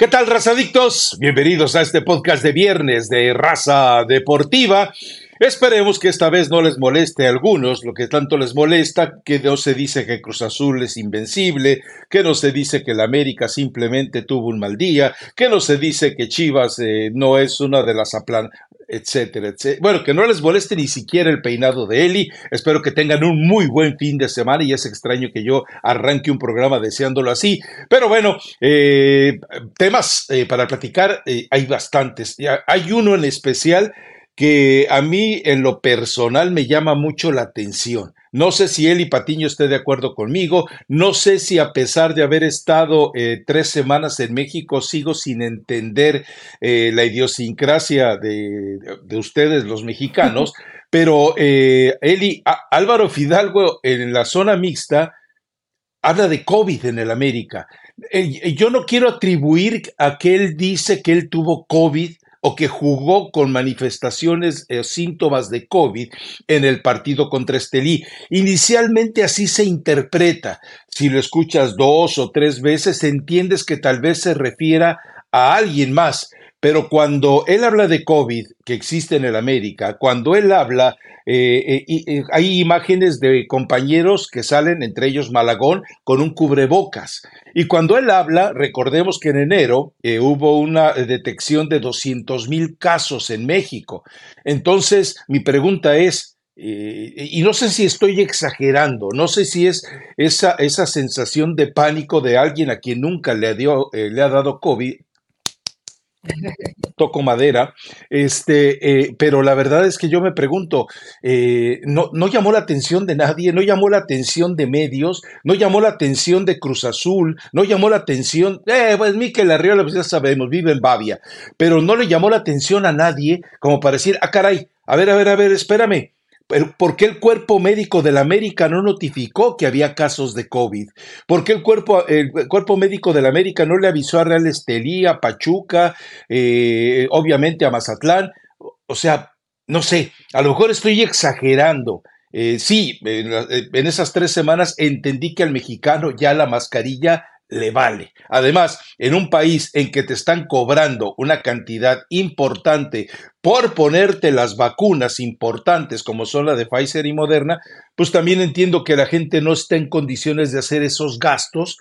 ¿Qué tal, razadictos? Bienvenidos a este podcast de viernes de Raza Deportiva. Esperemos que esta vez no les moleste a algunos lo que tanto les molesta, que no se dice que Cruz Azul es invencible, que no se dice que la América simplemente tuvo un mal día, que no se dice que Chivas eh, no es una de las aplan etcétera, etcétera. Bueno, que no les moleste ni siquiera el peinado de Eli. Espero que tengan un muy buen fin de semana y es extraño que yo arranque un programa deseándolo así. Pero bueno, eh, temas eh, para platicar hay bastantes. Hay uno en especial que a mí en lo personal me llama mucho la atención. No sé si Eli Patiño esté de acuerdo conmigo, no sé si a pesar de haber estado eh, tres semanas en México sigo sin entender eh, la idiosincrasia de, ustedes, los mexicanos, pero eh, Eli, Álvaro Fidalgo en la zona mixta habla de COVID en el América. yo no quiero atribuir a que él dice que él tuvo COVID o que jugó con manifestaciones o eh, síntomas de COVID en el partido contra Estelí. Inicialmente así se interpreta. Si lo escuchas dos o tres veces, entiendes que tal vez se refiera a alguien más. Pero cuando él habla de COVID, que existe en el América, cuando él habla, eh, eh, hay imágenes de compañeros que salen, entre ellos Malagón, con un cubrebocas. Y cuando él habla, recordemos que en enero eh, hubo una detección de 200 mil casos en México. Entonces, mi pregunta es, y no sé si estoy exagerando, no sé si es esa, esa sensación de pánico de alguien a quien nunca le, dio, le ha dado COVID, toco madera, este, eh, pero la verdad es que yo me pregunto, eh, no, no, llamó la atención de nadie, no llamó la atención de medios, no llamó la atención de Cruz Azul, no llamó la atención, eh, pues Miquel Arriola, pues ya sabemos, vive en Bavia, pero no le llamó la atención a nadie como para decir, ah, caray, a ver, a ver, a ver, espérame, ¿Por qué el cuerpo médico de la América no notificó que había casos de COVID? ¿Por qué el cuerpo, el cuerpo médico de la América no le avisó a Real Estelí, a Pachuca, eh, obviamente a Mazatlán? O sea, no sé, a lo mejor estoy exagerando. Eh, sí, en esas tres semanas entendí que al mexicano ya la mascarilla le vale. Además, en un país en que te están cobrando una cantidad importante por ponerte las vacunas importantes como son la de Pfizer y Moderna, pues también entiendo que la gente no está en condiciones de hacer esos gastos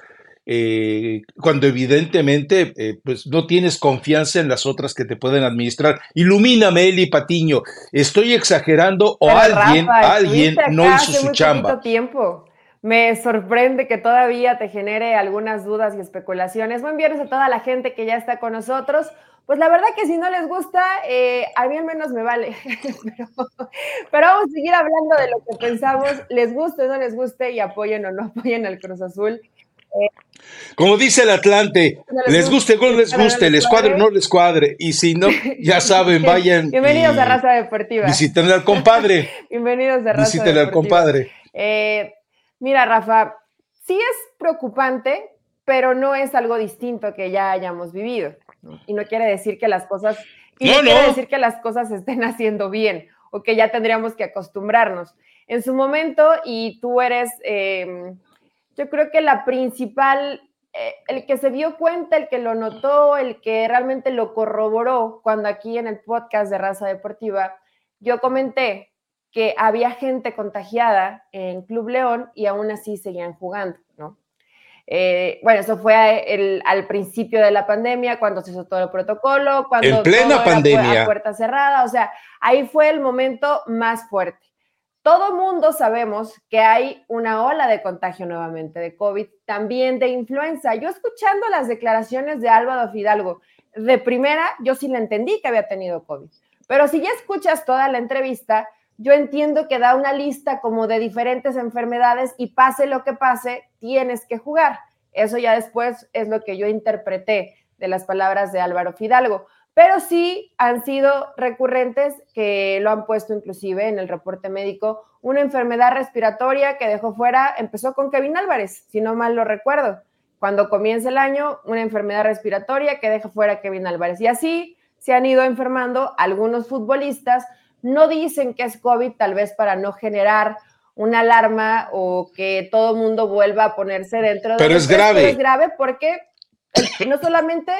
eh, cuando evidentemente eh, pues no tienes confianza en las otras que te pueden administrar. Ilumíname, Eli Patiño, ¿estoy exagerando o alguien, alguien no hizo su chamba? Tiempo. Me sorprende que todavía te genere algunas dudas y especulaciones. Buen viernes a toda la gente que ya está con nosotros. Pues la verdad que si no les gusta, eh, a mí al menos me vale. pero, vamos a seguir hablando de lo que pensamos, les guste o no les guste y apoyen o no apoyen al Cruz Azul. Como dice el Atlante, les guste o no les guste, les cuadre o no les cuadre. Y si no, ya saben, vayan. Bienvenidos a Raza Deportiva. Visiten al compadre. Bienvenidos a Raza Visiten al compadre. Eh, Mira, Rafa, sí es preocupante, pero no es algo distinto que ya hayamos vivido. Y no quiere decir que las cosas, y no, quiere decir que las cosas estén haciendo bien o que ya tendríamos que acostumbrarnos. En su momento, y tú eres, em, yo creo que la principal, eh, el que se dio cuenta, el que lo notó, el que realmente lo corroboró cuando aquí en el podcast de Raza Deportiva, yo comenté que había gente contagiada en Club León y aún así seguían jugando, ¿no? Eh, bueno, eso fue al principio de la pandemia, cuando se hizo todo el protocolo, cuando en plena pandemia. a puerta cerrada, o sea, ahí fue el momento más fuerte. Todo mundo sabemos que hay una ola de contagio nuevamente de COVID, también de influenza. Yo escuchando las declaraciones de Álvaro Fidalgo, de primera, yo sí le entendí que había tenido COVID, pero si ya escuchas toda la entrevista, yo entiendo que da una lista como de diferentes enfermedades y pase lo que pase, tienes que jugar. Eso ya después es lo que yo interpreté de las palabras de Álvaro Fidalgo. Pero sí han sido recurrentes que lo han puesto inclusive en el reporte médico, una enfermedad respiratoria que dejó fuera, empezó con Kevin Álvarez, si no mal lo recuerdo. Cuando comienza el año, una enfermedad respiratoria que deja fuera a Kevin Álvarez. Y así se han ido enfermando algunos futbolistas no dicen que es COVID tal vez para no generar una alarma o que todo el mundo vuelva a ponerse dentro de... Pero es grave. es grave porque no solamente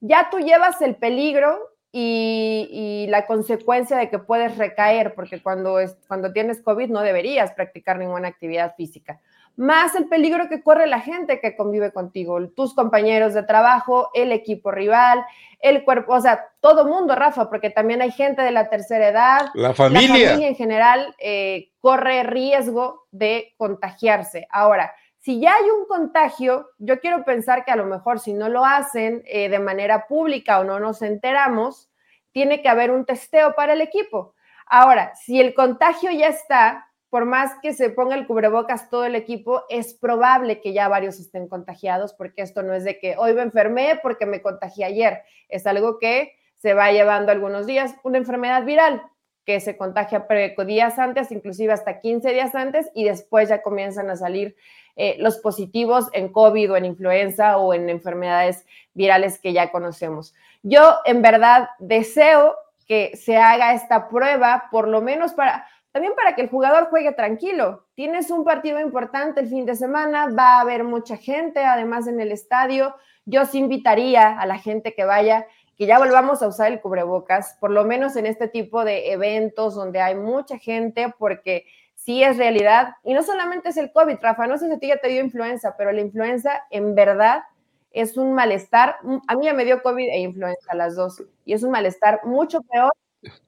ya tú llevas el peligro y, la consecuencia de que puedes recaer, porque cuando, es, cuando tienes COVID no deberías practicar ninguna actividad física. Más el peligro que corre la gente que convive contigo, tus compañeros de trabajo, el equipo rival, el cuerpo, o sea, todo mundo, Rafa, porque también hay gente de la tercera edad. La familia. La familia en general eh, corre riesgo de contagiarse. Ahora, si ya hay un contagio, yo quiero pensar que a lo mejor si no lo hacen eh, de manera pública o no nos enteramos, tiene que haber un testeo para el equipo. Ahora, si el contagio ya está, por más que se ponga el cubrebocas todo el equipo, es probable que ya varios estén contagiados, porque esto no es de que hoy me enfermé porque me contagié ayer, es algo que se va llevando algunos días, una enfermedad viral que se contagia días antes, inclusive hasta 15 días antes, y después ya comienzan a salir eh, los positivos en COVID o en influenza o en enfermedades virales que ya conocemos. Yo en verdad deseo que se haga esta prueba, por lo menos para, también para que el jugador juegue tranquilo. Tienes un partido importante el fin de semana, va a haber mucha gente, además en el estadio. Yo sí invitaría a la gente que vaya que ya volvamos a usar el cubrebocas, por lo menos en este tipo de eventos donde hay mucha gente, porque sí es realidad. Y no solamente es el COVID, Rafa, no sé si a ti ya te dio influenza, pero la influenza en verdad es un malestar. A mí ya me dio COVID e influenza las dos. Y es un malestar mucho peor.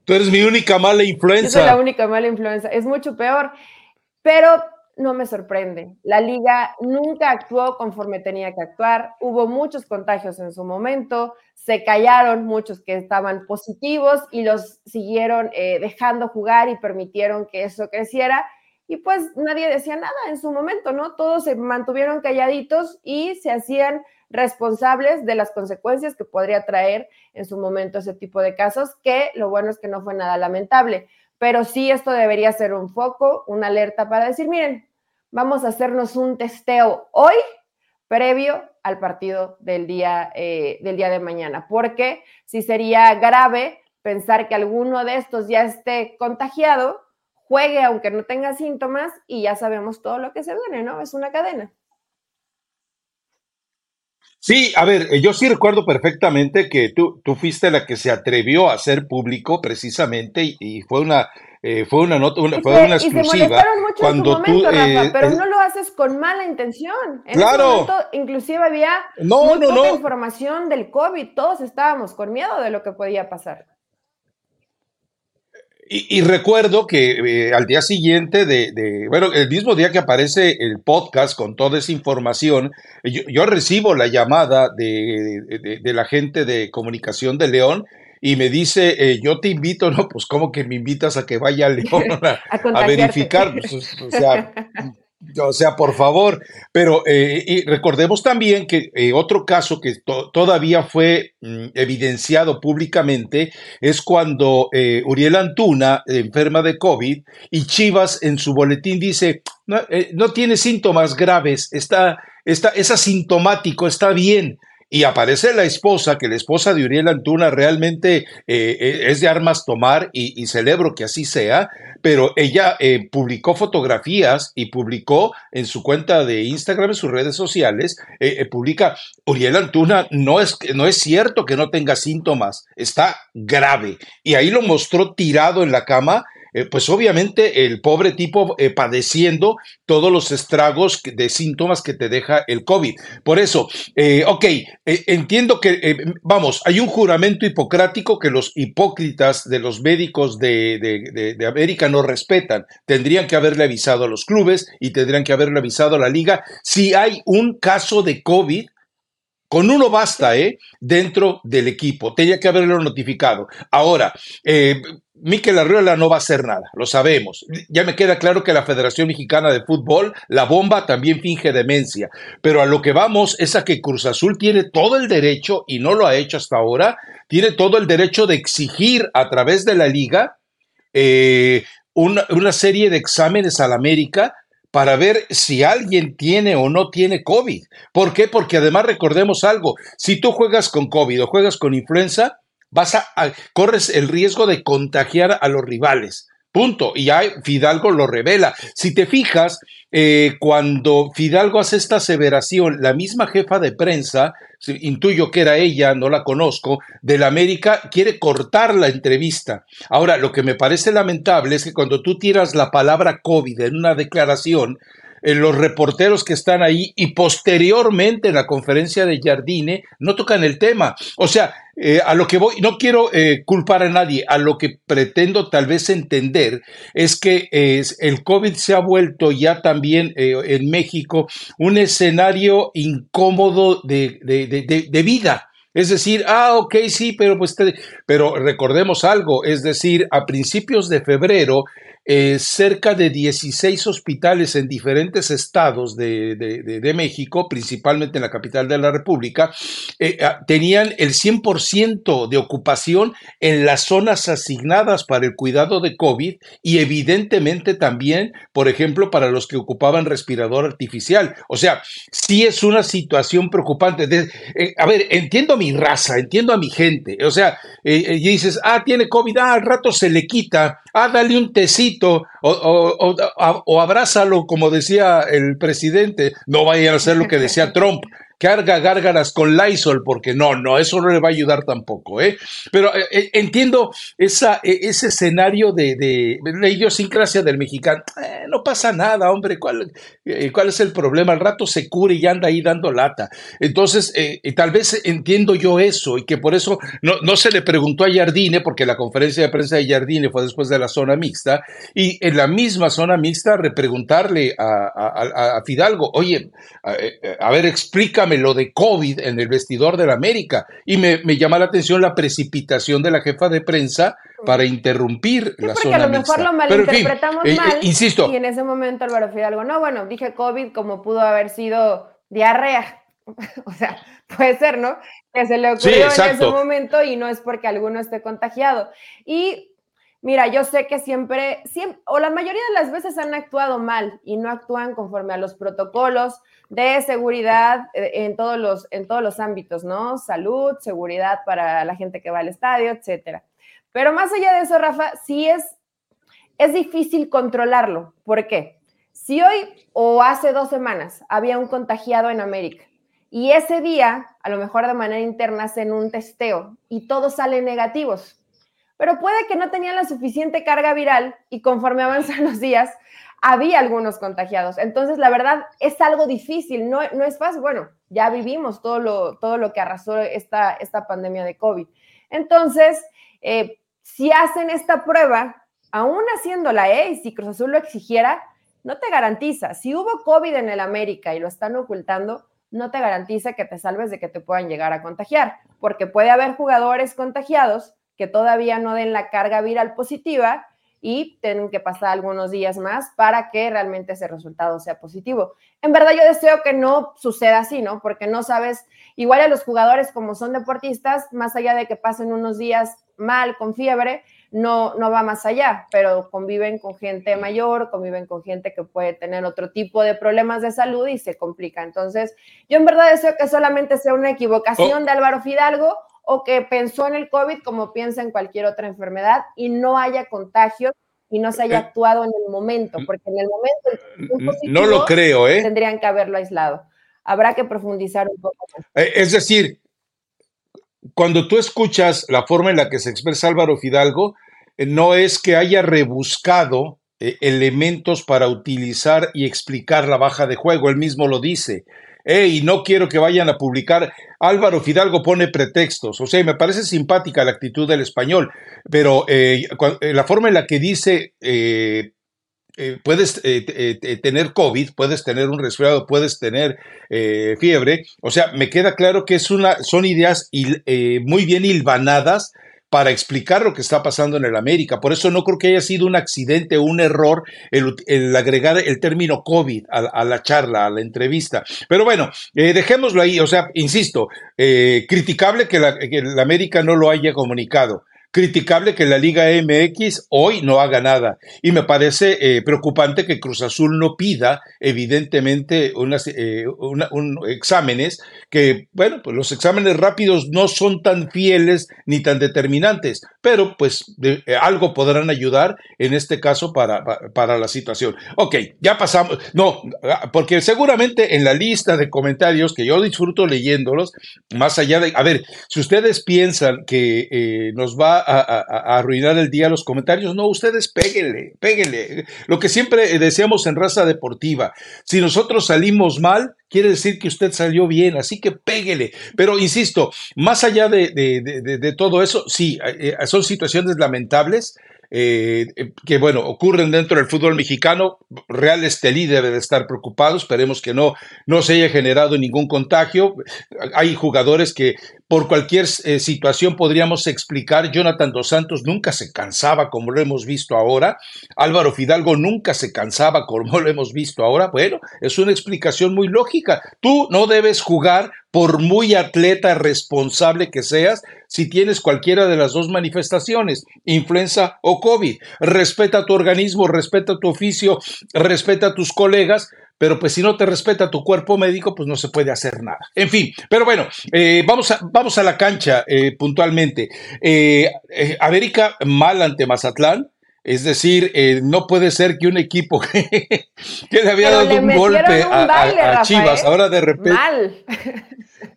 Tú eres mi única mala influenza. Yo soy la única mala influenza. Es mucho peor. Pero no me sorprende. La liga nunca actuó conforme tenía que actuar. Hubo muchos contagios en su momento. Se callaron muchos que estaban positivos y los siguieron eh, dejando jugar y permitieron que eso creciera. Y pues nadie decía nada en su momento, ¿no? Todos se mantuvieron calladitos y se hacían responsables de las consecuencias que podría traer en su momento ese tipo de casos, que lo bueno es que no fue nada lamentable pero sí esto debería ser un foco, una alerta para decir, miren, vamos a hacernos un testeo hoy previo al partido del día, eh, del día de mañana, porque si sería grave pensar que alguno de estos ya esté contagiado, juegue aunque no tenga síntomas y ya sabemos todo lo que se viene, ¿no? Es una cadena. Sí, a ver, eh, yo sí recuerdo perfectamente que tú, tú fuiste la que se atrevió a hacer público precisamente y, fue una eh, fue una nota, fue una exclusiva. cuando tú, eh, pero no lo haces con mala intención. En claro. Ese momento, inclusive había no, no, poca información del COVID, todos estábamos con miedo de lo que podía pasar. Y, recuerdo que eh, al día siguiente de, bueno, el mismo día que aparece el podcast con toda esa información, yo, recibo la llamada de, la gente de comunicación de León y me dice, eh, yo te invito, no, pues como que me invitas a que vaya a León a, verificar, pues, o sea, o sea, por favor, pero eh, y recordemos también que eh, otro caso que todavía fue mm, evidenciado públicamente es cuando eh, Uriel Antuna enferma de COVID y Chivas en su boletín dice, no, no tiene síntomas graves, está, está, es asintomático, está bien. Y aparece la esposa, que la esposa de Uriel Antuna realmente es de armas tomar y, celebro que así sea, pero ella eh, publicó fotografías y publicó en su cuenta de Instagram, en sus redes sociales, eh, eh, publica, Uriel Antuna, no es, no es cierto que no tenga síntomas, está grave. Y ahí lo mostró tirado en la cama eh, pues obviamente el pobre tipo eh, padeciendo todos los estragos de síntomas que te deja el COVID. Por eso, eh, ok, entiendo que, vamos, hay un juramento hipocrático que los hipócritas de los médicos de, de América no respetan. Tendrían que haberle avisado a los clubes y tendrían que haberle avisado a la liga si hay un caso de COVID con uno basta, ¿eh? Dentro del equipo. Tenía que haberlo notificado. Ahora, eh, Miquel Arriola no va a hacer nada, lo sabemos. Ya me queda claro que la Federación Mexicana de Fútbol, la bomba, también finge demencia. Pero a lo que vamos es a que Cruz Azul tiene todo el derecho, y no lo ha hecho hasta ahora, tiene todo el derecho de exigir a través de la liga eh, una, una serie de exámenes a la América para ver si alguien tiene o no tiene COVID. ¿Por qué? Porque además recordemos algo, si tú juegas con COVID o juegas con influenza, vas a, corres el riesgo de contagiar a los rivales Punto. Y ya Fidalgo lo revela. Si te fijas, eh, cuando Fidalgo hace esta aseveración, la misma jefa de prensa, intuyo que era ella, no la conozco, de la América, quiere cortar la entrevista. Ahora, lo que me parece lamentable es que cuando tú tiras la palabra COVID en una declaración, los reporteros que están ahí y posteriormente en la conferencia de Jardine no tocan el tema. O sea, eh, a lo que voy, no quiero eh, culpar a nadie, a lo que pretendo tal vez entender es que el COVID se ha vuelto ya también en México un escenario incómodo de, de vida. Es decir, ah, ok, sí, pero pues, pero recordemos algo, es decir, a principios de febrero eh, cerca de 16 hospitales en diferentes estados de, México, principalmente en la capital de la República, eh, ah, tenían el 100% de ocupación en las zonas asignadas para el cuidado de COVID y evidentemente también, por ejemplo, para los que ocupaban respirador artificial. O sea, sí es una situación preocupante. Eh, a ver, entiendo a mi raza, entiendo a mi gente. O sea, y dices, ah, tiene COVID, ah, al rato se le quita, ah, dale un tecito o, abrázalo, como decía el presidente, no vayan a hacer lo que decía Trump, carga gárgaras con Lysol, porque no, no, eso no le va a ayudar tampoco, ¿eh? Pero eh, eh, entiendo esa, e, ese escenario de, de, la idiosincrasia del mexicano. Eh, no pasa nada, hombre, ¿cuál, ¿cuál es el problema? Al rato se cura y anda ahí dando lata. Entonces, tal vez entiendo yo eso y que por eso no, no se le preguntó a Jardine, porque la conferencia de prensa de Jardine fue después de la zona mixta, y en la misma zona mixta repreguntarle a, a, a Fidalgo, oye, a, ver, explica lo de COVID en el vestidor de la América. Y me, llama la atención la precipitación de la jefa de prensa para interrumpir la porque a lo mejor lo malinterpretamos eh, eh, mal. insisto. Y en ese momento Álvaro Fidalgo, no, bueno, dije COVID como pudo haber sido diarrea. o sea, puede ser, ¿no? Que se le ocurrió en ese momento y no es porque alguno esté contagiado. Y Mira, yo sé que siempre, siempre, o la mayoría de las veces han actuado mal y no actúan conforme a los protocolos de seguridad eh, en todos los, en todos los ámbitos, ¿no? Salud, seguridad para la gente que va al estadio, etcétera. Pero más allá de eso, Rafa, sí es, es difícil controlarlo. ¿Por qué? Si hoy o hace dos semanas había un contagiado en América y ese día, a lo mejor de manera interna, hacen un testeo y todos salen negativos pero puede que no tenían la suficiente carga viral y conforme avanzan los días, había algunos contagiados. Entonces, la verdad, es algo difícil, no, no es fácil. Bueno, ya vivimos todo lo, todo lo que arrasó esta, esta pandemia de COVID. Entonces, eh, si hacen esta prueba, aún haciéndola, ¿eh? y si Cruz Azul lo exigiera, no te garantiza. Si hubo COVID en el América y lo están ocultando, no te garantiza que te salves de que te puedan llegar a contagiar, porque puede haber jugadores contagiados que todavía no den la carga viral positiva y tienen que pasar algunos días más para que realmente ese resultado sea positivo. En verdad yo deseo que no suceda así, ¿no? Porque no sabes, igual a los jugadores como son deportistas, más allá de que pasen unos días mal, con fiebre, no, no va más allá, pero conviven con gente mayor, conviven con gente que puede tener otro tipo de problemas de salud y se complica. Entonces, yo en verdad deseo que solamente sea una equivocación oh. de Álvaro Fidalgo o que pensó en el COVID como piensa en cualquier otra enfermedad y no haya contagio y no se haya eh, actuado en el momento, porque en el momento no lo creo, ¿eh? Tendrían que haberlo aislado. Habrá que profundizar un poco. Eh, es decir, cuando tú escuchas la forma en la que se expresa Álvaro Fidalgo, eh, no es que haya rebuscado elementos para utilizar y explicar la baja de juego, él mismo lo dice y no quiero que vayan a publicar. Álvaro Fidalgo pone pretextos, o sea, me parece simpática la actitud del español, pero eh, eh, la forma en la que dice, eh, puedes tener COVID, puedes tener un resfriado, puedes tener fiebre, o sea, me queda claro que es una, son ideas muy bien hilvanadas para explicar lo que está pasando en el América. Por eso no creo que haya sido un accidente o un error el, agregar el término COVID a, la charla, a la entrevista. Pero bueno, eh, dejémoslo ahí. O sea, insisto, eh, criticable que la, que la América no lo haya comunicado criticable que la Liga MX hoy no haga nada. Y me parece eh, preocupante que Cruz Azul no pida, evidentemente, unas, eh, exámenes que, bueno, pues los exámenes rápidos no son tan fieles ni tan determinantes, pero pues eh, algo podrán ayudar en este caso para, para, la situación. Ok, ya pasamos, no, porque seguramente en la lista de comentarios que yo disfruto leyéndolos, más allá de, a ver, si ustedes piensan que eh, nos va a, arruinar el día los comentarios, no, ustedes péguenle, péguenle. Lo que siempre decíamos en raza deportiva, si nosotros salimos mal, quiere decir que usted salió bien, así que péguele. Pero insisto, más allá de, de todo eso, sí, eh, son situaciones lamentables. Eh, que bueno, ocurren dentro del fútbol mexicano. Real Estelí debe de estar preocupado, esperemos que no, no se haya generado ningún contagio. Hay jugadores que por cualquier eh, situación podríamos explicar. Jonathan Dos Santos nunca se cansaba como lo hemos visto ahora. Álvaro Fidalgo nunca se cansaba como lo hemos visto ahora. Bueno, es una explicación muy lógica. Tú no debes jugar por muy atleta responsable que seas, si tienes cualquiera de las dos manifestaciones, influenza o COVID. Respeta tu organismo, respeta tu oficio, respeta a tus colegas, pero pues si no te respeta tu cuerpo médico, pues no se puede hacer nada. En fin, pero bueno, eh, vamos, a, vamos a la cancha eh, puntualmente. Eh, América mal ante Mazatlán. Es decir, no puede ser que un equipo que, le había dado un golpe a, Chivas, ahora de repente. Mal.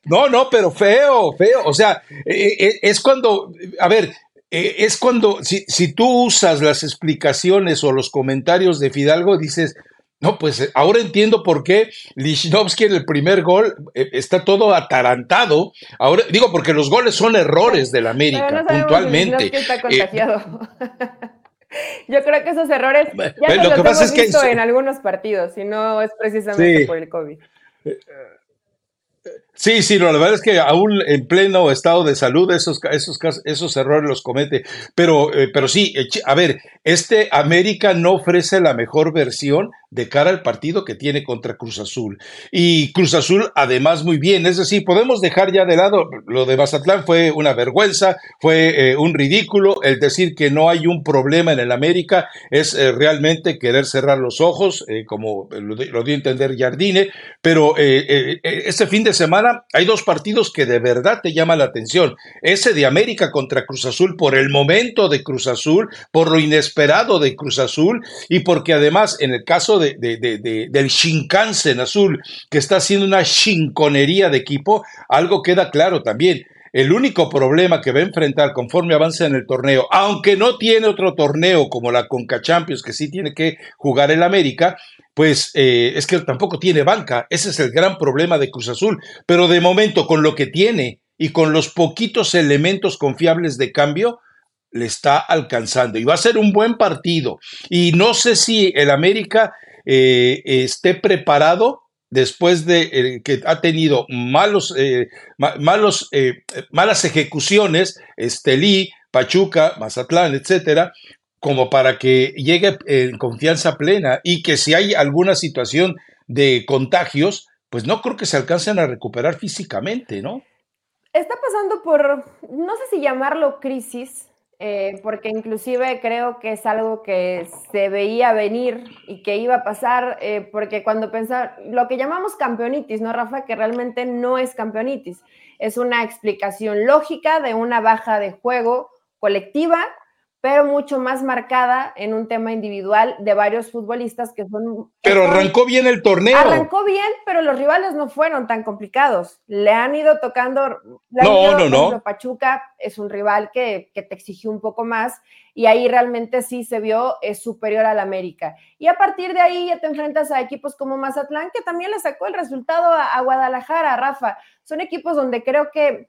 No, no, pero feo, feo. O sea, es cuando, a ver, eh, es cuando, si, si, tú usas las explicaciones o los comentarios de Fidalgo, dices, no, pues ahora entiendo por qué Lichnowsky en el primer gol está todo atarantado. Ahora, digo, porque los goles son errores del América, puntualmente. está contagiado. Yo creo que esos errores ya los hemos visto en algunos partidos, y no es precisamente por el COVID. Sí, sí, la verdad es que aún en pleno estado de salud esos, esos, esos errores los comete. Pero, eh, pero sí, a ver, este América no ofrece la mejor versión de cara al partido que tiene contra Cruz Azul. Y Cruz Azul, además, muy bien. Es decir, podemos dejar ya de lado lo de Mazatlán, fue una vergüenza, fue eh, un ridículo. El decir que no hay un problema en el América es eh, realmente querer cerrar los ojos, como lo, lo, dio a entender Jardine. Pero este fin de semana hay dos partidos que de verdad te llaman la atención. Ese de América contra Cruz Azul por el momento de Cruz Azul, por lo inesperado de Cruz Azul y porque además en el caso de, del Shinkansen Azul, que está haciendo una chinconería de equipo, algo queda claro también. El único problema que va a enfrentar conforme avance en el torneo, aunque no tiene otro torneo como la Conca Champions, que sí tiene que jugar el América, pues eh, es que tampoco tiene banca. Ese es el gran problema de Cruz Azul. Pero de momento, con lo que tiene y con los poquitos elementos confiables de cambio, le está alcanzando. Y va a ser un buen partido. Y no sé si el América eh, esté preparado después de eh, que ha tenido malos, malos malas ejecuciones, Estelí, Pachuca, Mazatlán, etcétera, como para que llegue en confianza plena y que si hay alguna situación de contagios, pues no creo que se alcancen a recuperar físicamente, ¿no? Está pasando por, no sé si llamarlo crisis, eh, porque inclusive creo que es algo que se veía venir y que iba a pasar, eh, porque cuando pensaba, lo que llamamos campeonitis, ¿no, Rafa? Que realmente no es campeonitis, es una explicación lógica de una baja de juego colectiva pero mucho más marcada en un tema individual de varios futbolistas que son... Pero arrancó bien el torneo. Arrancó bien, pero los rivales no fueron tan complicados. Le han ido tocando... no, no, no. Pachuca es un rival que, te exigió un poco más y ahí realmente sí se vio es superior al América. Y a partir de ahí ya te enfrentas a equipos como Mazatlán, que también le sacó el resultado a, a Guadalajara, Rafa. Son equipos donde creo que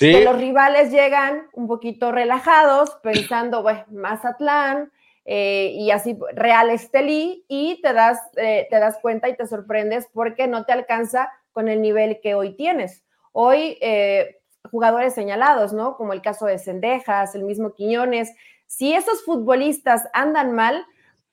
los rivales llegan un poquito relajados, pensando, bueno, Mazatlán eh, y así Real Estelí, y te das, eh, te das cuenta y te sorprendes porque no te alcanza con el nivel que hoy tienes. Hoy, eh, jugadores señalados, ¿no? Como el caso de Cendejas, el mismo Quiñones. Si esos futbolistas andan mal,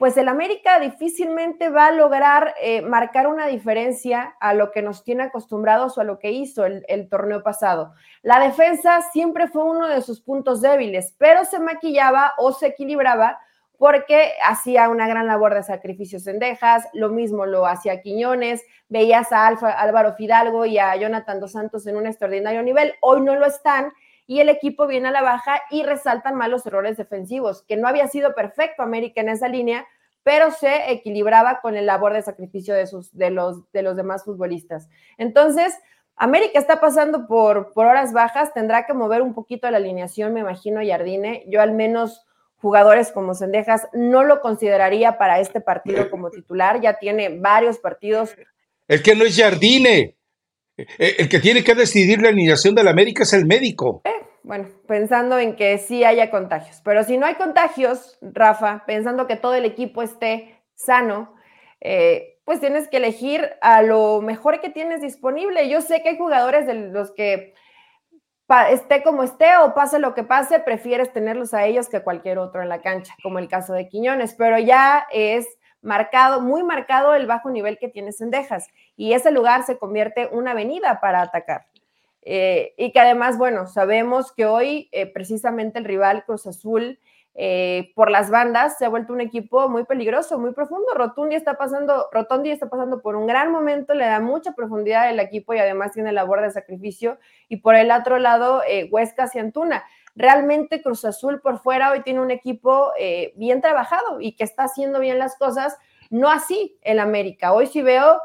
pues el América difícilmente va a lograr eh, marcar una diferencia a lo que nos tiene acostumbrados o a lo que hizo el, torneo pasado. La defensa siempre fue uno de sus puntos débiles, pero se maquillaba o se equilibraba porque hacía una gran labor de sacrificios en Dejas, lo mismo lo hacía Quiñones, veías a Álvaro Fidalgo y a Jonathan Dos Santos en un extraordinario nivel, hoy no lo están y el equipo viene a la baja y resaltan mal los errores defensivos, que no había sido perfecto América en esa línea, pero se equilibraba con el labor de sacrificio de, sus, de, los, de los demás futbolistas. Entonces, América está pasando por, por horas bajas, tendrá que mover un poquito la alineación, me imagino, Jardine. Yo al menos jugadores como Sendejas no lo consideraría para este partido como titular, ya tiene varios partidos. El que no es Jardine, el que tiene que decidir la alineación del América es el médico. Eh, bueno, pensando en que sí haya contagios, pero si no hay contagios, Rafa, pensando que todo el equipo esté sano, eh, pues tienes que elegir a lo mejor que tienes disponible. Yo sé que hay jugadores de los que esté como esté o pase lo que pase, prefieres tenerlos a ellos que cualquier otro en la cancha, como el caso de Quiñones, pero ya es marcado, muy marcado el bajo nivel que tiene Cendejas y ese lugar se convierte una avenida para atacar. Eh, y que además, bueno, sabemos que hoy eh, precisamente el rival Cruz Azul eh, por las bandas se ha vuelto un equipo muy peligroso, muy profundo. Rotundi está pasando, Rotondi está pasando por un gran momento, le da mucha profundidad al equipo y además tiene labor de sacrificio. Y por el otro lado, Huescas y Antuna. Realmente Cruz Azul por fuera hoy tiene un equipo eh, bien trabajado y que está haciendo bien las cosas, no así el América. Hoy sí veo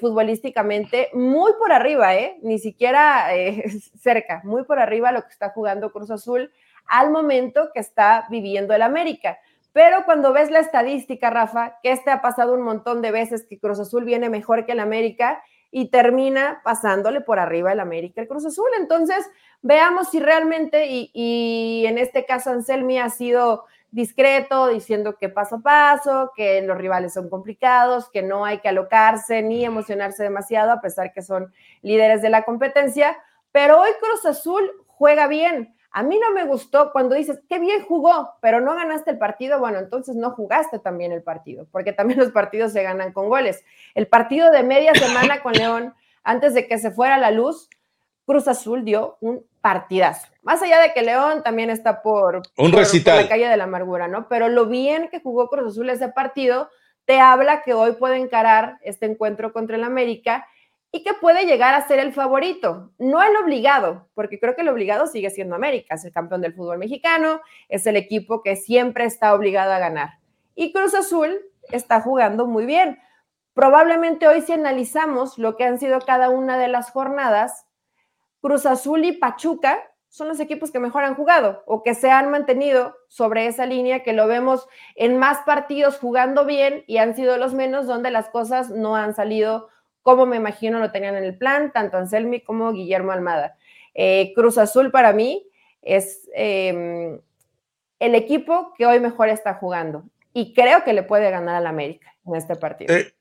futbolísticamente muy por arriba, ¿eh? ni siquiera cerca, muy por arriba lo que está jugando Cruz Azul al momento que está viviendo el América. Pero cuando ves la estadística, Rafa, que este ha pasado un montón de veces que Cruz Azul viene mejor que el América y termina pasándole por arriba el América el Cruz Azul. Entonces, veamos si realmente, y, en este caso Anselmi ha sido discreto, diciendo que paso a paso, que los rivales son complicados, que no hay que alocarse ni emocionarse demasiado, a pesar que son líderes de la competencia. Pero hoy Cruz Azul juega bien. A mí no me gustó cuando dices, qué bien jugó, pero no ganaste el partido. Bueno, entonces no jugaste también el partido, porque también los partidos se ganan con goles. El partido de media semana con León, antes de que se fuera la luz, Cruz Azul dio un partidazo. Más allá de que León también está por, un la calle de la amargura, ¿no? Pero lo bien que jugó Cruz Azul ese partido te habla que hoy puede encarar este encuentro contra el América y que puede llegar a ser el favorito, no el obligado, porque creo que el obligado sigue siendo América, es el campeón del fútbol mexicano, es el equipo que siempre está obligado a ganar. Y Cruz Azul está jugando muy bien. Probablemente hoy si analizamos lo que han sido cada una de las jornadas, Cruz Azul y Pachuca son los equipos que mejor han jugado o que se han mantenido sobre esa línea, que lo vemos en más partidos jugando bien y han sido los menos donde las cosas no han salido como me imagino lo tenían en el plan, tanto Anselmi como Guillermo Almada. Eh, Cruz Azul para mí es em, el equipo que hoy mejor está jugando y creo que le puede ganar al América en este partido. Eh,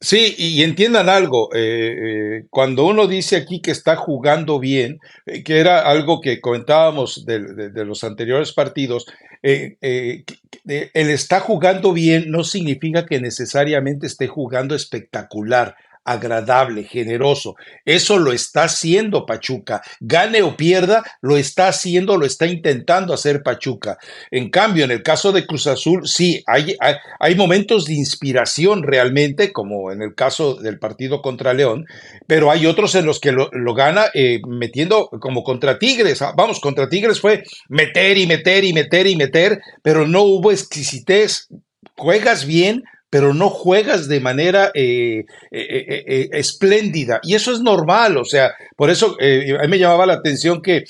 sí, y entiendan algo, eh, cuando uno dice aquí que está jugando bien, que era algo que comentábamos de los anteriores partidos, eh, eh, el está jugando bien no significa que necesariamente esté jugando espectacular agradable, generoso. Eso lo está haciendo Pachuca. Gane o pierda, lo está haciendo, lo está intentando hacer Pachuca. En cambio, en el caso de Cruz Azul, sí, hay, hay, momentos de inspiración realmente, como en el caso del partido contra León, pero hay otros en los que lo, gana eh, metiendo como contra Tigres. Ah, vamos, contra Tigres fue meter y meter y meter y meter, pero no hubo exquisitez. Juegas bien, pero no juegas de manera eh, eh, eh, espléndida. Y eso es normal, o sea, por eso a mí me llamaba la atención que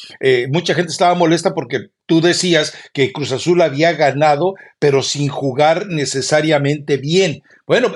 mucha gente estaba molesta porque tú decías que Cruz Azul había ganado, pero sin jugar necesariamente bien. Bueno,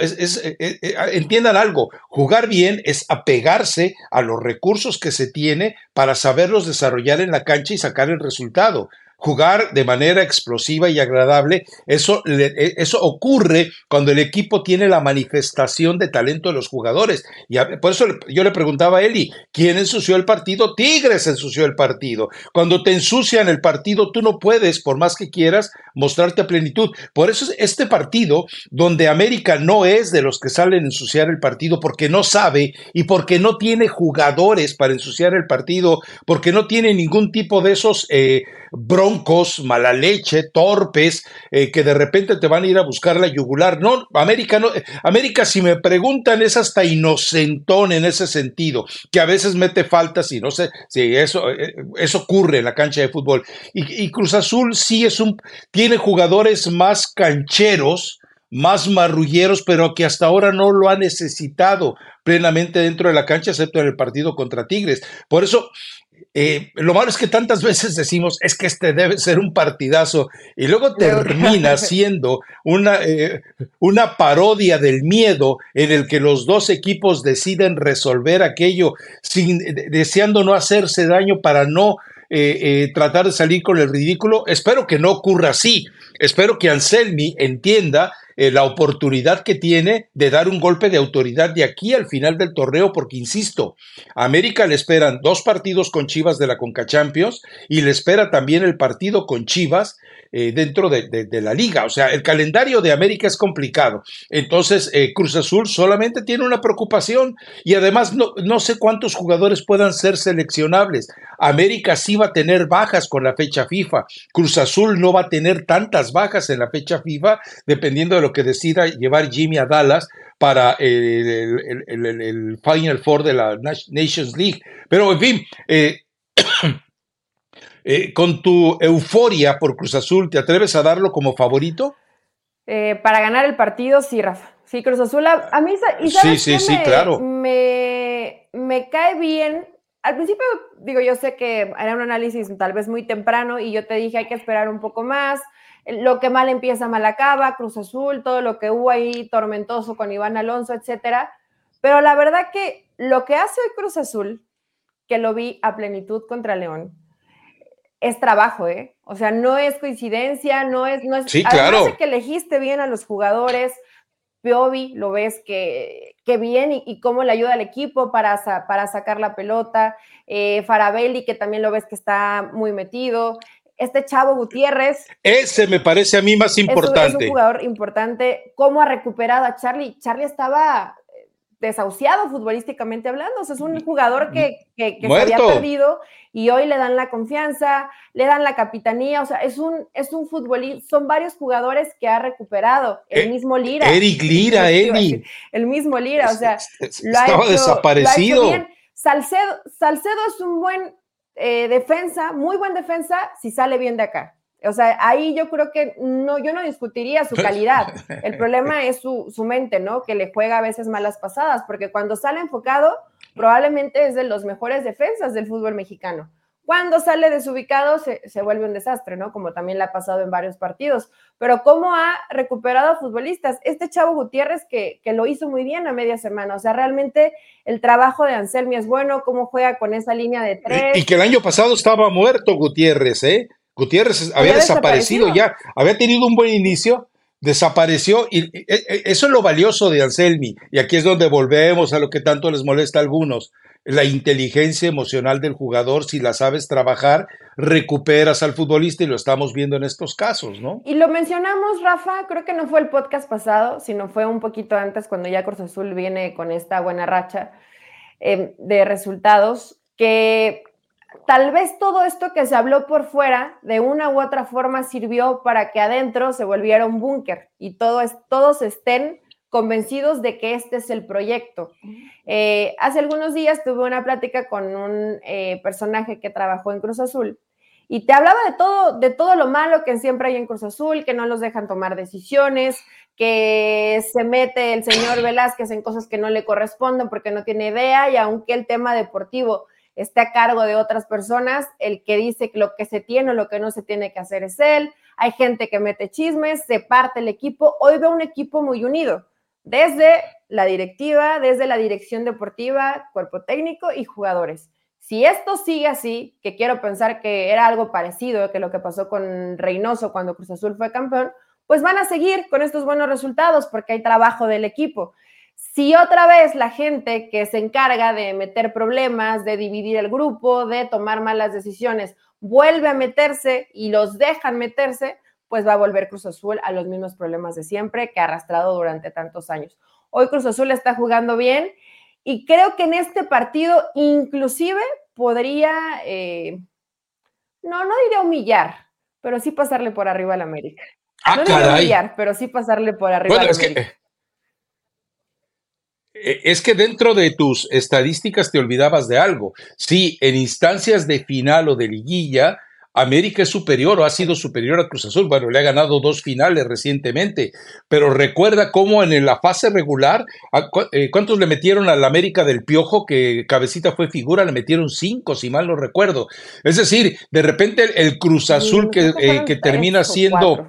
entiendan algo, jugar bien es apegarse a los recursos que se tiene para saberlos desarrollar en la cancha y sacar el resultado jugar de manera explosiva y agradable, eso, e, eso ocurre cuando el equipo tiene la manifestación de talento de los jugadores. Y por eso yo le preguntaba a Eli, ¿quién ensució el partido? Tigres ensució el partido. Cuando te ensucian el partido, tú no puedes, por más que quieras, mostrarte a plenitud. Por eso este partido, donde América no es de los que salen a ensuciar el partido porque no sabe y porque no tiene jugadores para ensuciar el partido, porque no tiene ningún tipo de esos eh, broncos broncos, mala leche, torpes, eh, que de repente te van a ir a buscar la yugular. No, América no, América si me preguntan es hasta inocentón en ese sentido, que a veces mete faltas y no sé, si eso, eh, eso ocurre en la cancha de fútbol. Y, y Cruz Azul sí es un, tiene jugadores más cancheros, más marrulleros, pero que hasta ahora no lo ha necesitado plenamente dentro de la cancha, excepto en el partido contra Tigres. Por eso, eh, lo malo es que tantas veces decimos es que este debe ser un partidazo y luego termina siendo una, eh, una parodia del miedo en el que los dos equipos deciden resolver aquello sin, deseando no hacerse daño para no eh, tratar de salir con el ridículo. Espero que no ocurra así. Espero que Anselmi entienda eh, la oportunidad que tiene de dar un golpe de autoridad de aquí al final del torneo, porque insisto, a América le esperan dos partidos con Chivas de la Conca Champions y le espera también el partido con Chivas eh, dentro de, la liga. O sea, el calendario de América es complicado. Entonces, eh, Cruz Azul solamente tiene una preocupación y además no, no sé cuántos jugadores puedan ser seleccionables. América sí va a tener bajas con la fecha FIFA. Cruz Azul no va a tener tantas bajas en la fecha FIFA, dependiendo de lo que decida llevar Jimmy a Dallas para el, el, Final Four de la Nations League. Pero, en fin, eh, Eh, con tu euforia por Cruz Azul, ¿te atreves a darlo como favorito? Eh, para ganar el partido, sí, Rafa. Sí, Cruz Azul, a, mí, ¿y sí, sí, sí, claro. Me, me cae bien. Al principio, digo, yo sé que era un análisis tal vez muy temprano y yo te dije hay que esperar un poco más. Lo que mal empieza, mal acaba, Cruz Azul, todo lo que hubo ahí tormentoso con Iván Alonso, etcétera. Pero la verdad que lo que hace hoy Cruz Azul, que lo vi a plenitud contra León, es trabajo, ¿eh? O sea, no es coincidencia, no es, no es. Sí, claro. que elegiste bien a los jugadores. Piovi, lo ves que, que bien y, cómo le ayuda al equipo para, para sacar la pelota. Eh, Farabelli, que también lo ves que está muy metido. Este chavo Gutiérrez. Ese me parece a mí más importante. Es un, jugador importante. ¿Cómo ha recuperado a Charlie? Charlie estaba desahuciado futbolísticamente hablando. O sea, es un jugador que, que, se había perdido y hoy le dan la confianza, le dan la capitanía. O sea, es un, es un futbolista, son varios jugadores que ha recuperado. El eh, mismo Lira. Eric Lira, Eli. El mismo Lira, o sea, lo ha estaba desaparecido. Salcedo, Salcedo es un buen eh, defensa, muy buen defensa, si sale bien de acá. O sea, ahí yo creo que no, yo no discutiría su calidad. El problema es su, su, mente, ¿no? Que le juega a veces malas pasadas, porque cuando sale enfocado, probablemente es de los mejores defensas del fútbol mexicano. Cuando sale desubicado, se, se vuelve un desastre, ¿no? Como también le ha pasado en varios partidos. Pero ¿cómo ha recuperado a futbolistas? Este chavo Gutiérrez que, que lo hizo muy bien a media semana. O sea, realmente el trabajo de Anselmi es bueno, cómo juega con esa línea de tres. y que el año pasado estaba muerto Gutiérrez, ¿eh? Gutiérrez había, desaparecido, ya, había tenido un buen inicio, desapareció y, eso es lo valioso de Anselmi y aquí es donde volvemos a lo que tanto les molesta a algunos. La inteligencia emocional del jugador, si la sabes trabajar, recuperas al futbolista y lo estamos viendo en estos casos, ¿no? Y lo mencionamos, Rafa, creo que no fue el podcast pasado, sino fue un poquito antes cuando ya Cruz Azul viene con esta buena racha eh, de resultados, que tal vez todo esto que se habló por fuera de una u otra forma sirvió para que adentro se volviera un búnker y todos estén convencidos de que este es el proyecto. Eh, hace algunos días tuve una plática con un eh, personaje que trabajó en Cruz Azul y te hablaba de todo, de todo lo malo que siempre hay en Cruz Azul, que no los dejan tomar decisiones, que se mete el señor Velázquez en cosas que no le corresponden porque no tiene idea y aunque el tema deportivo esté a cargo de otras personas, el que dice que lo que se tiene o lo que no se tiene que hacer es él, hay gente que mete chismes, se parte el equipo, hoy veo un equipo muy unido, desde la directiva, desde la dirección deportiva, cuerpo técnico y jugadores. Si esto sigue así, que quiero pensar que era algo parecido que lo que pasó con Reynoso cuando Cruz Azul fue campeón, pues van a seguir con estos buenos resultados porque hay trabajo del equipo. Si otra vez la gente que se encarga de meter problemas, de dividir el grupo, de tomar malas decisiones, vuelve a meterse y los dejan meterse, pues va a volver Cruz Azul a los mismos problemas de siempre que ha arrastrado durante tantos años. Hoy Cruz Azul está jugando bien y creo que en este partido inclusive podría, eh, no, no diría humillar, pero sí pasarle por arriba al América. Ah, no caray. pero sí pasarle por arriba al América. Es que dentro de tus estadísticas te olvidabas de algo. Sí, en instancias de final o de liguilla, América es superior o ha sido superior a Cruz Azul. Bueno, le ha ganado dos finales recientemente, pero recuerda cómo en la fase regular, eh, ¿cuántos le metieron al América del Piojo? Que Cabecita fue figura, le metieron cinco, si mal no recuerdo. Es decir, de repente el, Cruz Azul que, eh, que termina siendo...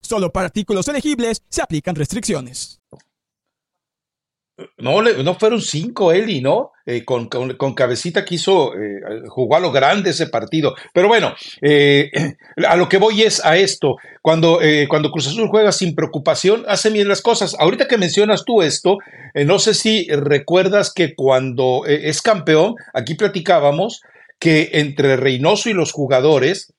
Solo para artículos elegibles se aplican restricciones. No, no fueron cinco, Eli, ¿no? Eh, con, cabecita quiso eh, jugar a lo grande ese partido. Pero bueno, eh, a lo que voy es a esto. Cuando, cuando Cruz Azul juega sin preocupación, hace bien las cosas. Ahorita que mencionas tú esto, no sé si recuerdas que cuando es campeón, aquí platicábamos que entre Reynoso y los jugadores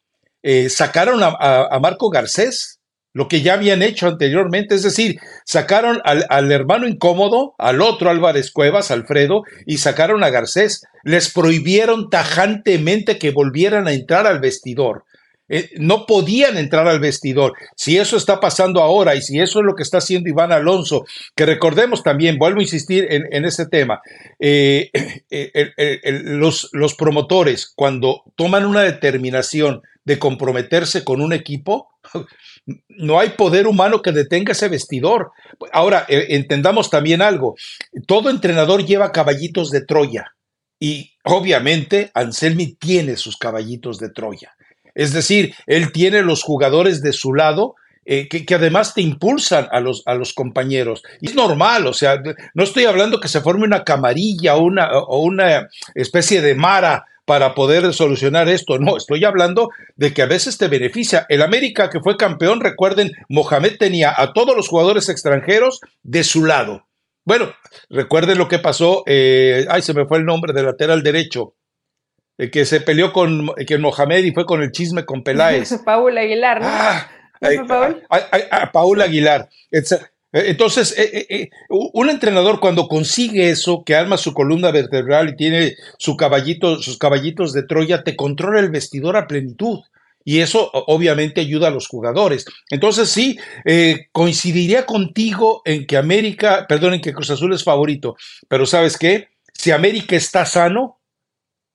sacaron a, a Marco Garcés lo que ya habían hecho anteriormente, es decir, sacaron al, hermano incómodo, al otro Álvarez Cuevas, Alfredo, y sacaron a Garcés. Les prohibieron tajantemente que volvieran a entrar al vestidor. Eh, no podían entrar al vestidor. Si eso está pasando ahora y si eso es lo que está haciendo Iván Alonso, que recordemos también, vuelvo a insistir en, ese tema, eh, eh, los, los promotores cuando toman una determinación de comprometerse con un equipo, no hay poder humano que detenga ese vestidor. Ahora, eh, entendamos también algo. Todo entrenador lleva caballitos de Troya y obviamente Anselmi tiene sus caballitos de Troya. Es decir, él tiene los jugadores de su lado eh, que, además te impulsan a los, a los compañeros. Y es normal, o sea, no estoy hablando que se forme una camarilla una, o una especie de mara para poder solucionar esto. No, estoy hablando de que a veces te beneficia. El América que fue campeón, recuerden, Mohamed tenía a todos los jugadores extranjeros de su lado. Bueno, recuerden lo que pasó, eh, ay, se me fue el nombre del lateral derecho, el que se peleó con que Mohamed y fue con el chisme con Peláez. Paul Aguilar, ¿no? Ah, Paul? Paul Aguilar. Eh, entonces, eh, eh, un entrenador cuando consigue eso, que arma su columna vertebral y tiene su caballito, sus caballitos de Troya, te controla el vestidor a plenitud. Y eso obviamente ayuda a los jugadores. Entonces sí, coincidiría contigo en que América, perdón, en que Cruz Azul es favorito, pero ¿sabes qué? Si América está sano,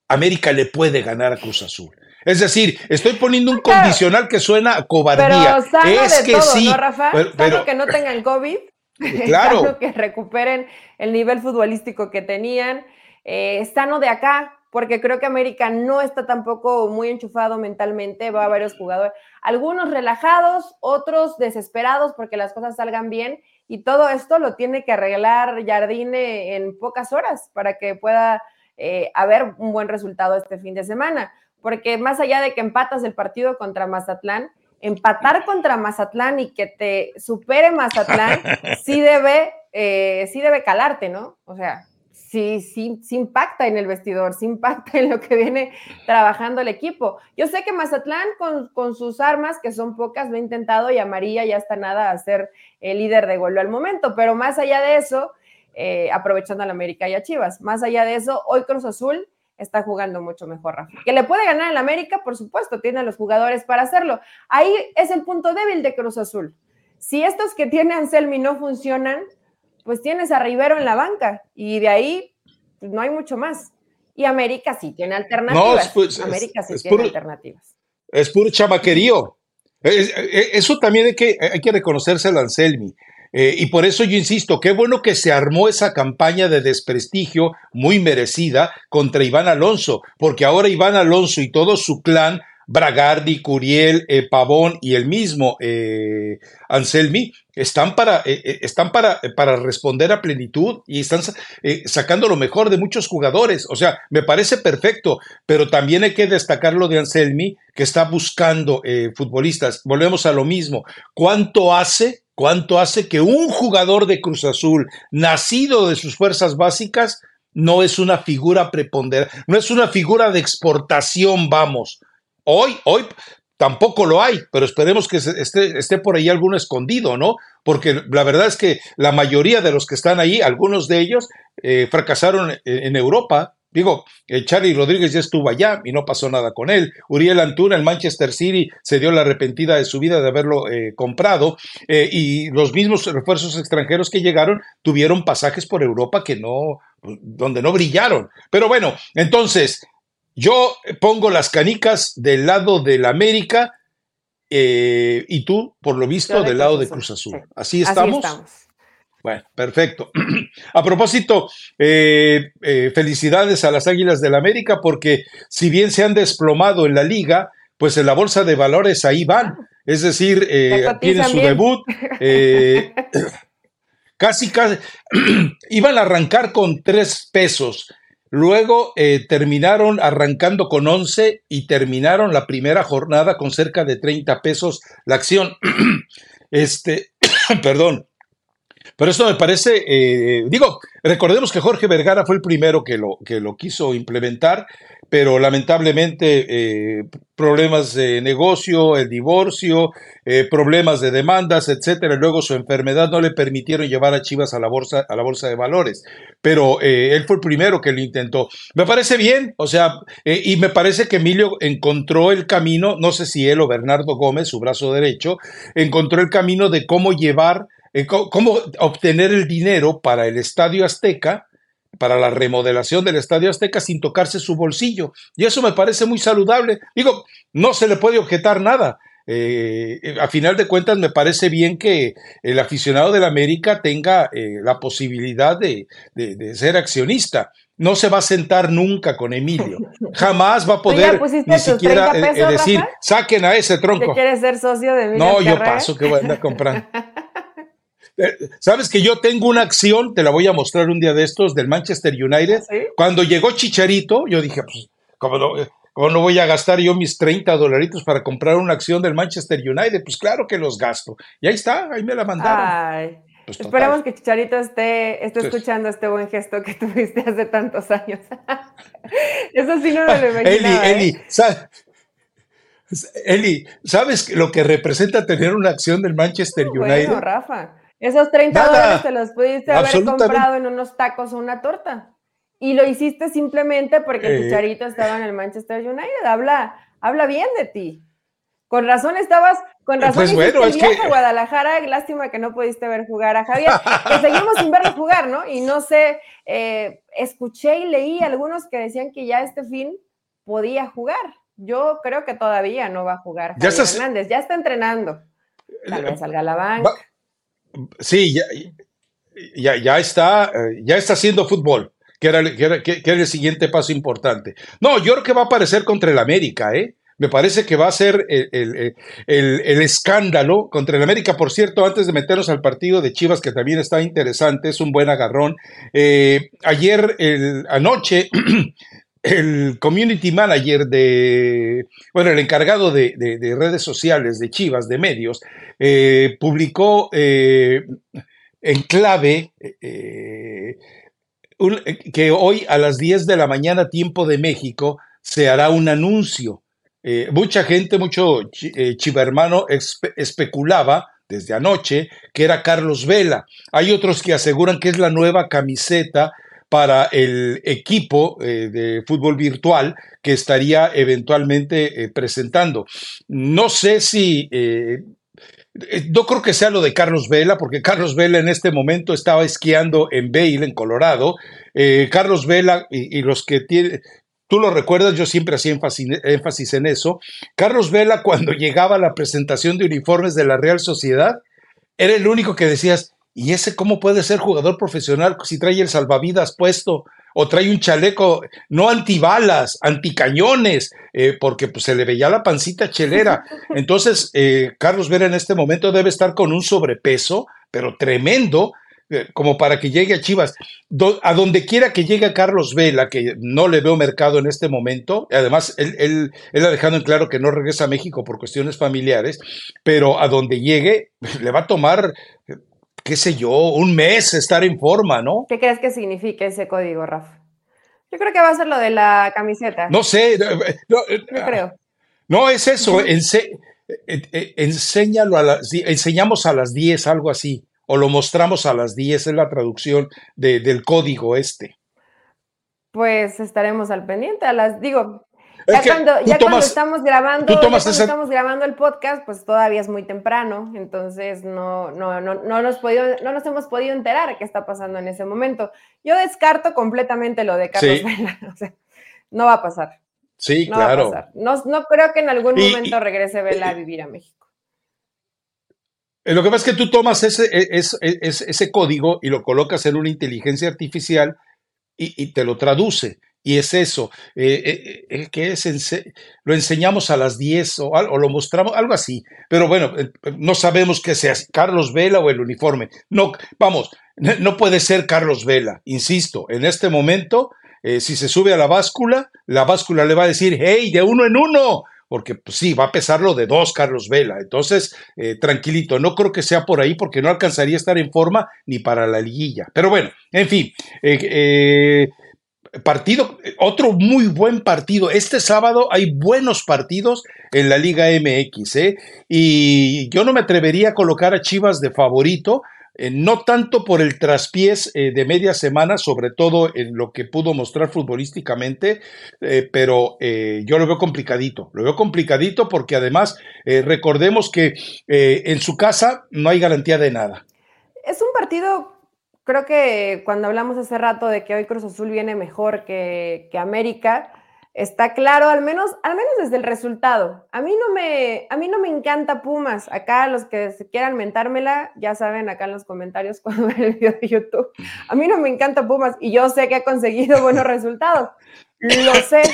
América le puede ganar a Cruz Azul. Es decir, estoy poniendo un condicional que suena a cobardía. Pero es que sí, ¿no, Rafa? Pero, que no tengan COVID. Claro. que recuperen el nivel futbolístico que tenían. Eh, sano de acá, porque creo que América no está tampoco muy enchufado mentalmente. Va a varios jugadores, algunos relajados, otros desesperados porque las cosas salgan bien. Y todo esto lo tiene que arreglar Jardine en pocas horas para que pueda eh, haber un buen resultado este fin de semana porque más allá de que empatas el partido contra Mazatlán, empatar contra Mazatlán y que te supere Mazatlán, sí debe, eh, sí debe calarte, ¿no? O sea, sí, sí, sí impacta en el vestidor, sí impacta en lo que viene trabajando el equipo. Yo sé que Mazatlán con, sus armas, que son pocas, lo ha intentado y Amarilla ya está nada a ser el líder de gol al momento, pero más allá de eso, eh, aprovechando a la América y a Chivas, más allá de eso, hoy Cruz Azul está jugando mucho mejor, Rafa. Que le puede ganar en América, por supuesto, tiene a los jugadores para hacerlo. Ahí es el punto débil de Cruz Azul. Si estos que tiene Anselmi no funcionan, pues tienes a Rivero en la banca y de ahí pues, no hay mucho más. Y América sí tiene alternativas. América sí tiene alternativas. Es puro chamaquerío. Eso también hay que, hay que reconocérselo a Anselmi. Eh, y por eso yo insisto, qué bueno que se armó esa campaña de desprestigio muy merecida contra Iván Alonso, porque ahora Iván Alonso y todo su clan Bragardi, Curiel, eh, Pavón y el mismo eh, Anselmi están para, están para, para responder a plenitud y están sacando lo mejor de muchos jugadores. O sea, me parece perfecto, pero también hay que destacar lo de Anselmi, que está buscando futbolistas. Volvemos a lo mismo. ¿Cuánto hace? ¿Cuánto hace que un jugador de Cruz Azul, nacido de sus fuerzas básicas, no es una figura preponderante, no es una figura de exportación, vamos, Hoy, hoy tampoco lo hay, pero esperemos que esté, esté, por ahí alguno escondido, ¿no? Porque la verdad es que la mayoría de los que están ahí, algunos de ellos, eh, fracasaron en, Europa. Digo, eh, Charlie Rodríguez ya estuvo allá y no pasó nada con él. Uriel Antuna, el Manchester City, se dio la arrepentida de su vida de haberlo eh, comprado. y los mismos refuerzos extranjeros que llegaron tuvieron pasajes por Europa que no, donde no brillaron. Pero bueno, entonces, yo pongo las canicas del lado del América eh, y tú, por lo visto, del lado de Cruz Azul. ¿Así estamos? Bueno, perfecto. A propósito, eh, eh, felicidades a las Águilas del América porque si bien se han desplomado en la liga, pues en la bolsa de valores ahí van. Es decir, tienen su debut. casi, casi, iban a arrancar con tres pesos Luego eh, terminaron arrancando con 11 y terminaron la primera jornada con cerca de 30 pesos la acción. este, perdón. Pero esto me parece, eh, digo, recordemos que Jorge Vergara fue el primero que lo, que lo quiso implementar pero lamentablemente eh, problemas de negocio, el divorcio, eh, problemas de demandas, etcétera, luego su enfermedad no le permitieron llevar a Chivas a la bolsa, a la bolsa de valores. Pero él fue el primero que lo intentó. Me parece bien, o sea, y me parece que Emilio encontró el camino, no sé si él o Bernardo Gómez, su brazo derecho, encontró el camino de cómo llevar, cómo obtener el dinero para el Estadio Azteca para la remodelación del Estadio Azteca sin tocarse su bolsillo. Y eso me parece muy saludable. Digo, no se le puede objetar nada. Eh, a final de cuentas, me parece bien que el aficionado del América tenga eh, la posibilidad de, ser accionista. No se va a sentar nunca con Emilio. Jamás va a poder ni siquiera eh, decir, saquen a ese tronco. ¿Quieres ser socio de Emilio No, yo paso que voy a andar comprando. Eh, Sabes que yo tengo una acción, te la voy a mostrar un día de estos, del Manchester United. ¿Ah, Cuando llegó Chicharito, yo dije, pues, ¿cómo no, no voy a gastar yo mis 30 dolaritos para comprar una acción del Manchester United? Pues claro que los gasto. Y ahí está, ahí me la mandaron. Pues, Esperemos que Chicharito esté, esté escuchando este buen gesto que tuviste hace tantos años. Eso sí no me lo imaginaba. Eli, Eli, ¿eh? Eli, ¿sabes lo que representa tener una acción del Manchester United? Bueno, Rafa. Esos 30 dólares te los pudiste haber comprado en unos tacos o una torta. Y lo hiciste simplemente porque el Chicharito estaba en el Manchester United. Habla, habla bien de ti. Con razón estabas, con razón pues bueno, el viaje a Guadalajara, lástima que no pudiste ver jugar a Javier, que seguimos sin verlo jugar, ¿no? Y no sé, eh, escuché y leí algunos que decían que ya este fin podía jugar. Yo creo que todavía no va a jugar Javier ya Hernández, ya está entrenando. Tal vez salga a la banca. Sí, ya, ya, está, eh, ya está haciendo fútbol, que era, el siguiente paso importante. No, yo creo que va a aparecer contra el América, ¿eh? Me parece que va a ser el, escándalo contra el América. Por cierto, antes de meternos al partido de Chivas, que también está interesante, es un buen agarrón. Eh, ayer, anoche, el community manager de, bueno, el encargado de, redes sociales de Chivas, de medios, eh, publicó eh, en clave eh, que hoy a las 10 de la mañana, tiempo de México, se hará un anuncio. mucha gente, mucho chivermano especulaba desde anoche que era Carlos Vela. Hay otros que aseguran que es la nueva camiseta para el equipo eh, de fútbol virtual que estaría eventualmente eh, presentando. No sé si... Eh, no creo que sea lo de Carlos Vela, porque Carlos Vela en este momento estaba esquiando en Vail, en Colorado. Carlos Vela y, los que tienen, Tú lo recuerdas, yo siempre hacía énfasis, énfasis, en eso. Carlos Vela, cuando llegaba a la presentación de uniformes de la Real Sociedad, era el único que decías, ¿Y ese cómo puede ser jugador profesional si trae el salvavidas puesto o trae un chaleco no antibalas, anticañones, eh, porque pues, se le veía la pancita chelera? Entonces, eh, Carlos Vera en este momento debe estar con un sobrepeso, pero tremendo, eh, como para que llegue a Chivas. a donde quiera que llegue Carlos Vela, que no le veo mercado en este momento, además él, él, él, ha dejado en claro que no regresa a México por cuestiones familiares, pero a donde llegue le va a tomar, qué sé yo, un mes estar en forma, ¿no? ¿Qué crees que significa ese código, Rafa? Yo creo que va a ser lo de la camiseta. No sé. No, Yo creo. No, es eso. enséñalo a las, enseñamos a las 10, algo así o lo mostramos a las 10, es la traducción del código este. Pues estaremos al pendiente, a las, digo, ya, cuando, ya cuando, estamos grabando, estamos grabando el podcast, pues todavía es muy temprano, entonces no, no, no, no, nos podido, no nos hemos podido enterar qué está pasando en ese momento. Yo descarto completamente lo de Carlos Vela, o sea, no va a pasar. Sí, claro. No, no, creo que en algún momento regrese Vela a vivir a México. Eh, lo que pasa es que tú tomas ese, e, e, ese código y lo colocas en una inteligencia artificial y, te lo traduce. Y es eso, eh, eh, que es lo enseñamos a las 10 o, o, lo mostramos, algo así. Pero bueno, no sabemos que sea Carlos Vela o el uniforme. No, vamos, no puede ser Carlos Vela, insisto, en este momento, si se sube a la báscula, la báscula le va a decir, hey, de uno en uno, porque pues, sí, va a pesar lo de dos Carlos Vela. Entonces, eh, tranquilito, no creo que sea por ahí porque no alcanzaría a estar en forma ni para la liguilla. Pero bueno, en fin, eh, eh, partido, otro muy buen partido. Este sábado hay buenos partidos en la Liga MX, Y yo no me atrevería a colocar a Chivas de favorito, eh, no tanto por el traspiés eh, de media semana, sobre todo en lo que pudo mostrar futbolísticamente, eh, pero yo lo veo complicadito. Lo veo complicadito porque además recordemos que en su casa no hay garantía de nada. Es un partido, creo que cuando hablamos hace rato de que hoy Cruz Azul viene mejor que, que América, Está claro, al menos, al menos desde el resultado. A mí no me, a mí no me encanta Pumas. Acá los que se quieran mentármela, ya saben acá en los comentarios cuando ven el video de YouTube. A mí no me encanta Pumas y yo sé que ha conseguido buenos resultados. Lo sé.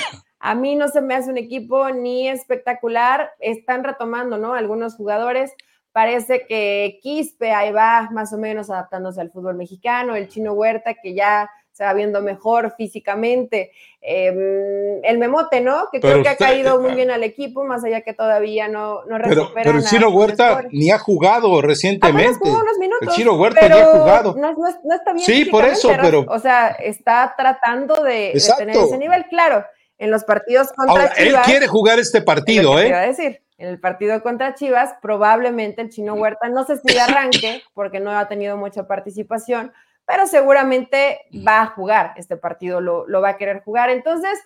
A mí no se me hace un equipo ni espectacular. Están retomando, ¿no? Algunos jugadores. Parece que Quispe ahí va más o menos adaptándose al fútbol mexicano. El chino Huerta que ya se va viendo mejor físicamente. Em, el Memote, ¿no? Que creo que ha caído muy bien al equipo, más allá que todavía no, no recupera. Pero, el Chino Huerta ni ha jugado recientemente. Jugó unos minutos, el Chino Huerta ni ha jugado. No, no, está bien. Sí, por eso, pero. O sea, está tratando de, tener ese nivel, claro. En los partidos contra Chivas. Él quiere jugar este partido, ¿eh? Iba a decir. En el partido contra Chivas, probablemente el Chino Huerta, no sé si arranque, porque no ha tenido mucha participación, pero seguramente va a jugar este partido, lo, va a querer jugar. Entonces,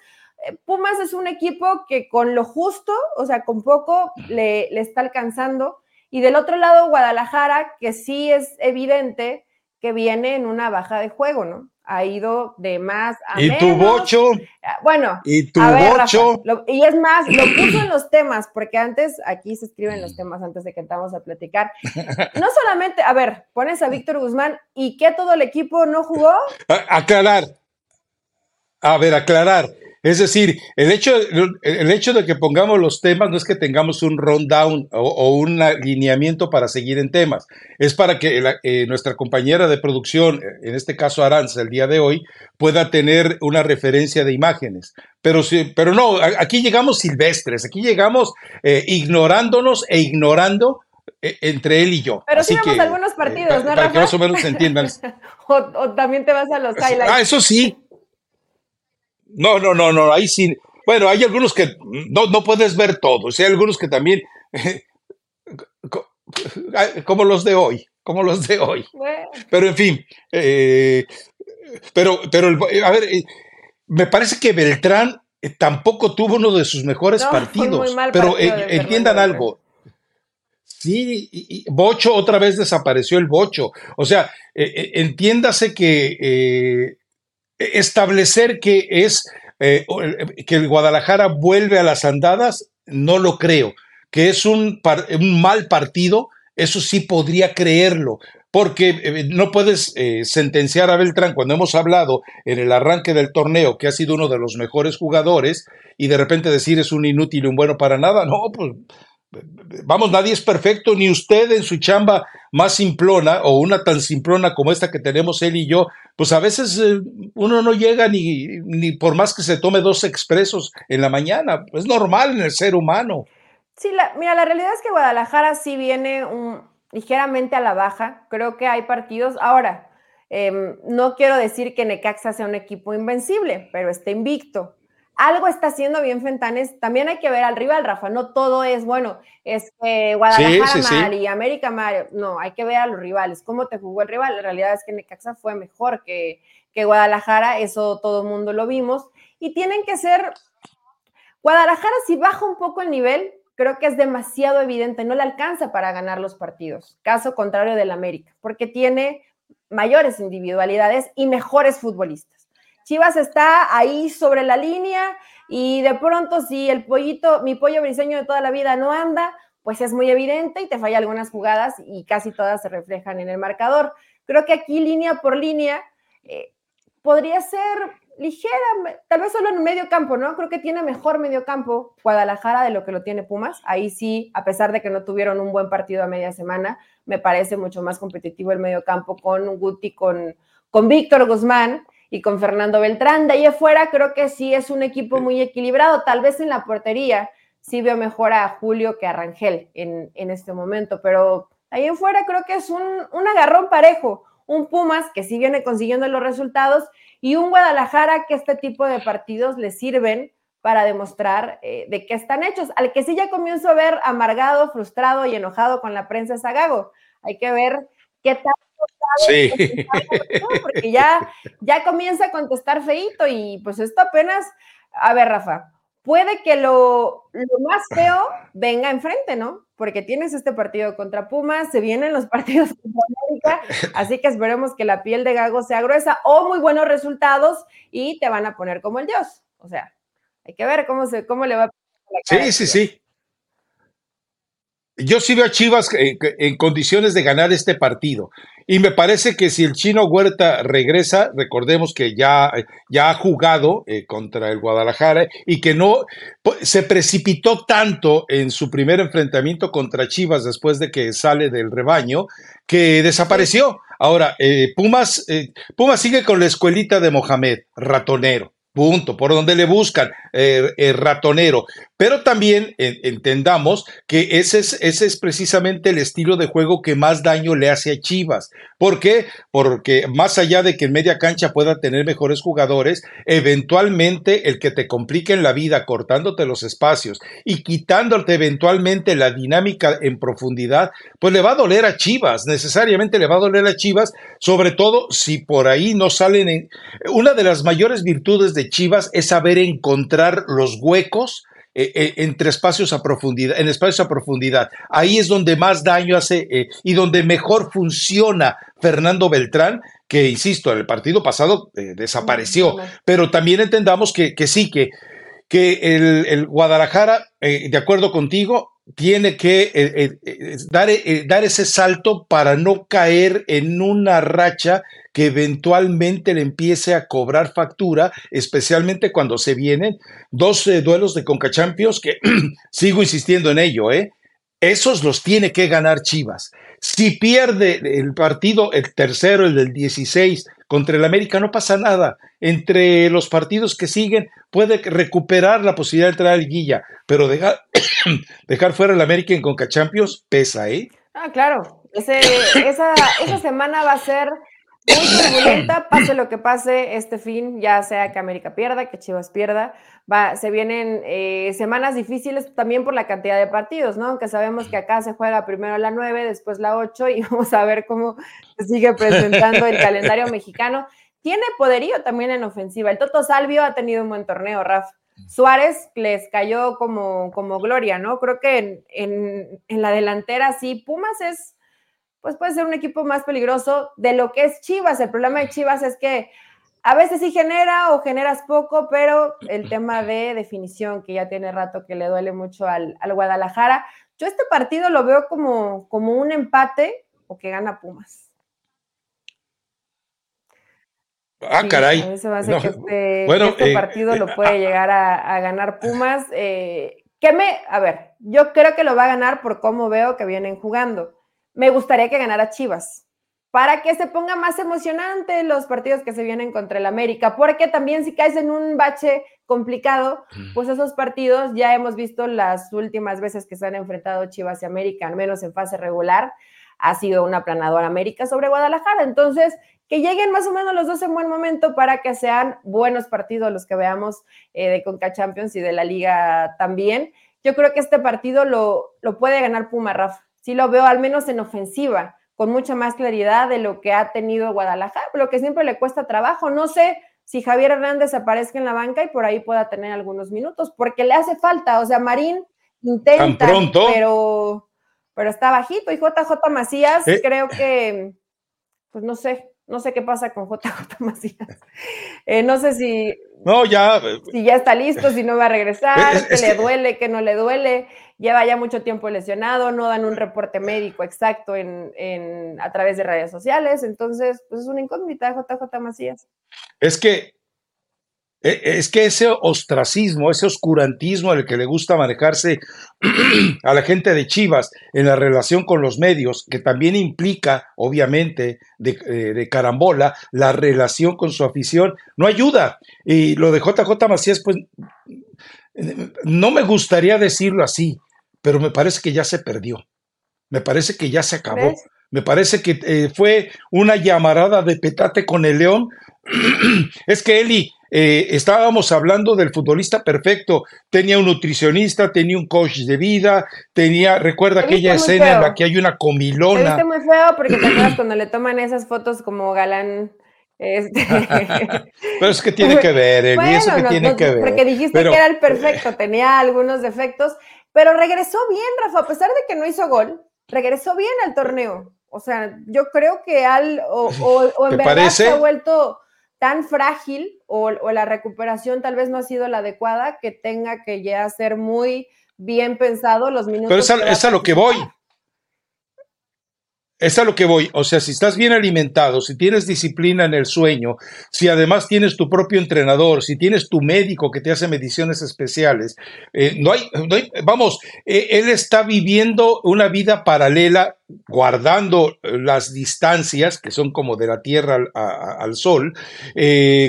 eh, Pumas es un equipo que con lo justo, o sea, con poco le, le está alcanzando. Y del otro lado, Guadalajara, que sí es evidente que viene en una baja de juego, ¿no? Ha ido de más a ¿Y tu bocho? Ah, bueno, ¿y tu bocho? y es más, lo puso en los temas, porque antes, aquí se escriben los temas antes de que entramos a platicar. No solamente, a ver, pones a Víctor Guzmán y que todo el equipo no jugó. aclarar. A ver, aclarar. Es decir, el hecho, el hecho de que pongamos los temas no es que tengamos un rundown o, un alineamiento para seguir en temas, es para que eh, nuestra compañera de producción, en este caso Aranza, el día de hoy, pueda tener una referencia de imágenes. Pero, sí, pero no, aquí llegamos silvestres, aquí llegamos eh, ignorándonos e ignorando eh, entre él y yo. Pero sí vemos algunos partidos, ¿no? Para que más o menos se entiendan. o, también te vas a los highlights. Ah, eso sí, no, no, no, no, ahí sí. Bueno, hay algunos que no, no puedes ver todos, hay algunos que también, como los de hoy, como los de hoy. Pero en fin, eh, pero, pero, a ver, eh, me parece que Beltrán eh, tampoco tuvo uno de sus mejores partidos, pero entiendan algo. Sí, y, Bocho otra vez desapareció el Bocho. O sea, entiéndase que establecer que es eh, que el Guadalajara vuelve a las andadas, no lo creo. Que es un, un mal partido, eso sí podría creerlo, porque eh, no puedes eh, sentenciar a Beltrán cuando hemos hablado en el arranque del torneo que ha sido uno de los mejores jugadores y de repente decir es un inútil y un bueno para nada. No, pues vamos, nadie es perfecto, ni usted en su chamba más simplona o una tan simplona como esta que tenemos él y yo, pues a veces eh, uno no llega ni, ni por más que se tome dos expresos en la mañana, es normal en el ser humano. Sí, la, mira, la realidad es que Guadalajara sí viene ligeramente a la baja, creo que hay partidos, ahora, em, no quiero decir que Necaxa sea un equipo invencible, pero está invicto algo está haciendo bien Fentanes. También hay que ver al rival, Rafa. No todo es, bueno, es que Guadalajara mal y América mal. No, hay que ver a los rivales. ¿Cómo te jugó el rival? La realidad es que Necaxa fue mejor que, que Guadalajara. Eso todo el mundo lo vimos. Y tienen que ser. Guadalajara, si baja un poco el nivel, creo que es demasiado evidente. No le alcanza para ganar los partidos. Caso contrario del América, porque tiene mayores individualidades y mejores futbolistas. Chivas está ahí sobre la línea y de pronto si el pollito, mi pollo briseño de toda la vida no anda, pues es muy evidente y te falla algunas jugadas y casi todas se reflejan en el marcador. Creo que aquí línea por línea eh, podría ser ligera, tal vez solo en medio campo, ¿no? Creo que tiene mejor medio campo Guadalajara de lo que lo tiene Pumas. Ahí sí, a pesar de que no tuvieron un buen partido a media semana, me parece mucho más competitivo el medio campo con Guti, con, con Víctor Guzmán y con Fernando Beltrán. De ahí afuera creo que sí es un equipo muy equilibrado. Tal vez en la portería sí veo mejor a Julio que a Rangel en, este momento, pero ahí afuera creo que es un, agarrón parejo. Un Pumas que sí viene consiguiendo los resultados y un Guadalajara que este tipo de partidos le sirven para demostrar eh, de qué están hechos. Al que sí ya comienzo a ver amargado, frustrado y enojado con la prensa es Gago. Hay que ver qué tal Sí. Porque ya, ya comienza a contestar feito y pues esto apenas, a ver, Rafa, puede que lo, más feo venga enfrente, ¿no? Porque tienes este partido contra Pumas, se vienen los partidos contra América, así que esperemos que la piel de Gago sea gruesa o muy buenos resultados y te van a poner como el Dios. O sea, hay que ver cómo, se, cómo le va a... Sí, sí, sí. Yo sí veo a Chivas en, en condiciones de ganar este partido. Y me parece que si el chino Huerta regresa, recordemos que ya, ya ha jugado eh, contra el Guadalajara y que no se precipitó tanto en su primer enfrentamiento contra Chivas después de que sale del rebaño, que desapareció. Ahora, eh, Pumas, eh, Pumas sigue con la escuelita de Mohamed, ratonero. Punto, por donde le buscan, ratonero. Pero también entendamos que ese es, ese es precisamente el estilo de juego que más daño le hace a Chivas. ¿Por qué? Porque más allá de que en media cancha pueda tener mejores jugadores, eventualmente el que te complique en la vida cortándote los espacios y quitándote eventualmente la dinámica en profundidad, pues le va a doler a Chivas, necesariamente le va a doler a Chivas, sobre todo si por ahí no salen en... Una de las mayores virtudes de Chivas es saber encontrar los huecos eh, eh, entre espacios a profundidad, en espacios a profundidad. Ahí es donde más daño hace eh, y donde mejor funciona Fernando Beltrán, que insisto, en el partido pasado desapareció. Pero también entendamos que, sí, que, que el, Guadalajara, de acuerdo contigo, tiene que dar, dar ese salto para no caer en una racha que eventualmente le empiece a cobrar factura, especialmente cuando se vienen dos eh, duelos de Conca Champions que sigo insistiendo en ello, ¿eh? Esos los tiene que ganar Chivas. Si pierde el partido, el tercero, el del 16, contra el América, no pasa nada. Entre los partidos que siguen, puede recuperar la posibilidad de entrar a Liguilla, pero dejar, dejar fuera el América en Conca Champions pesa, ¿eh? Ah, claro. esa, esa semana va a ser muy turbulenta, pase lo que pase este fin, ya sea que América pierda, que Chivas pierda, va, se vienen eh, semanas difíciles también por la cantidad de partidos, ¿no? Aunque sabemos que acá se juega primero la 9, después la 8 y vamos a ver cómo se sigue presentando el calendario mexicano. Tiene poderío también en ofensiva. El Toto Salvio ha tenido un buen torneo, Raf. Suárez les cayó como, como gloria, ¿no? Creo que en, en, en la delantera sí, Pumas es pues puede ser un equipo más peligroso de lo que es Chivas. El problema de Chivas es que a veces sí genera o generas poco, pero el tema de definición, que ya tiene rato que le duele mucho al, al Guadalajara. Yo este partido lo veo como, como un empate o que gana Pumas. Ah, caray. A mí se me hace que este, bueno, este eh, partido eh, lo ah, puede ah. llegar a, a, ganar Pumas. Eh, que me, a ver, yo creo que lo va a ganar por cómo veo que vienen jugando. Me gustaría que ganara Chivas para que se ponga más emocionante los partidos que se vienen contra el América, porque también si caes en un bache complicado, pues esos partidos ya hemos visto las últimas veces que se han enfrentado Chivas y América, al menos en fase regular, ha sido una planadora América sobre Guadalajara. Entonces, que lleguen más o menos los dos en buen momento para que sean buenos partidos los que veamos eh, de Conca Champions y de la Liga también. Yo creo que este partido lo, lo puede ganar Puma, Rafa. Sí lo veo al menos en ofensiva con mucha más claridad de lo que ha tenido Guadalajara, lo que siempre le cuesta trabajo. No sé si Javier Hernández aparezca en la banca y por ahí pueda tener algunos minutos, porque le hace falta. O sea, Marín intenta, pero, pero está bajito. Y JJ Macías, eh. creo que, pues no sé, no sé qué pasa con JJ Macías. Eh, no sé si. No, ya. Si ya está listo, si no va a regresar, que le duele, que no le duele. Lleva ya mucho tiempo lesionado, no dan un reporte médico exacto en, a través de redes sociales. Entonces, pues es una incógnita JJ Macías. Es que es que ese ostracismo, ese oscurantismo el que le gusta manejarse a la gente de Chivas en la relación con los medios, que también implica, obviamente, de, eh, de, carambola, la relación con su afición, no ayuda. Y lo de JJ Macías, pues, no me gustaría decirlo así, pero me parece que ya se perdió. Me parece que ya se acabó. Me parece que eh, fue una llamarada de petate con el león. es que Eli, eh, estábamos hablando del futbolista perfecto. Tenía un nutricionista, tenía un coach de vida, tenía, recuerda aquella escena en la que hay una comilona. Te muy feo porque te acuerdas cuando le toman esas fotos como galán. Este... Pero es que tiene que ver, Eli, eso que tiene que ver. Porque dijiste que era el perfecto, tenía algunos defectos, pero regresó bien, Rafa, a pesar de que no hizo gol, regresó bien al torneo. O sea, yo creo que al, o, o en verdad se ha vuelto tan frágil o, la recuperación tal vez no ha sido la adecuada que tenga que ya ser muy bien pensado los minutos. Pero es a, lo que voy. Es a lo que voy. O sea, si estás bien alimentado, si tienes disciplina en el sueño, si además tienes tu propio entrenador, si tienes tu médico que te hace mediciones especiales, eh, no, hay, vamos, eh, él está viviendo una vida paralela guardando las distancias, que son como de la Tierra al, Sol, eh,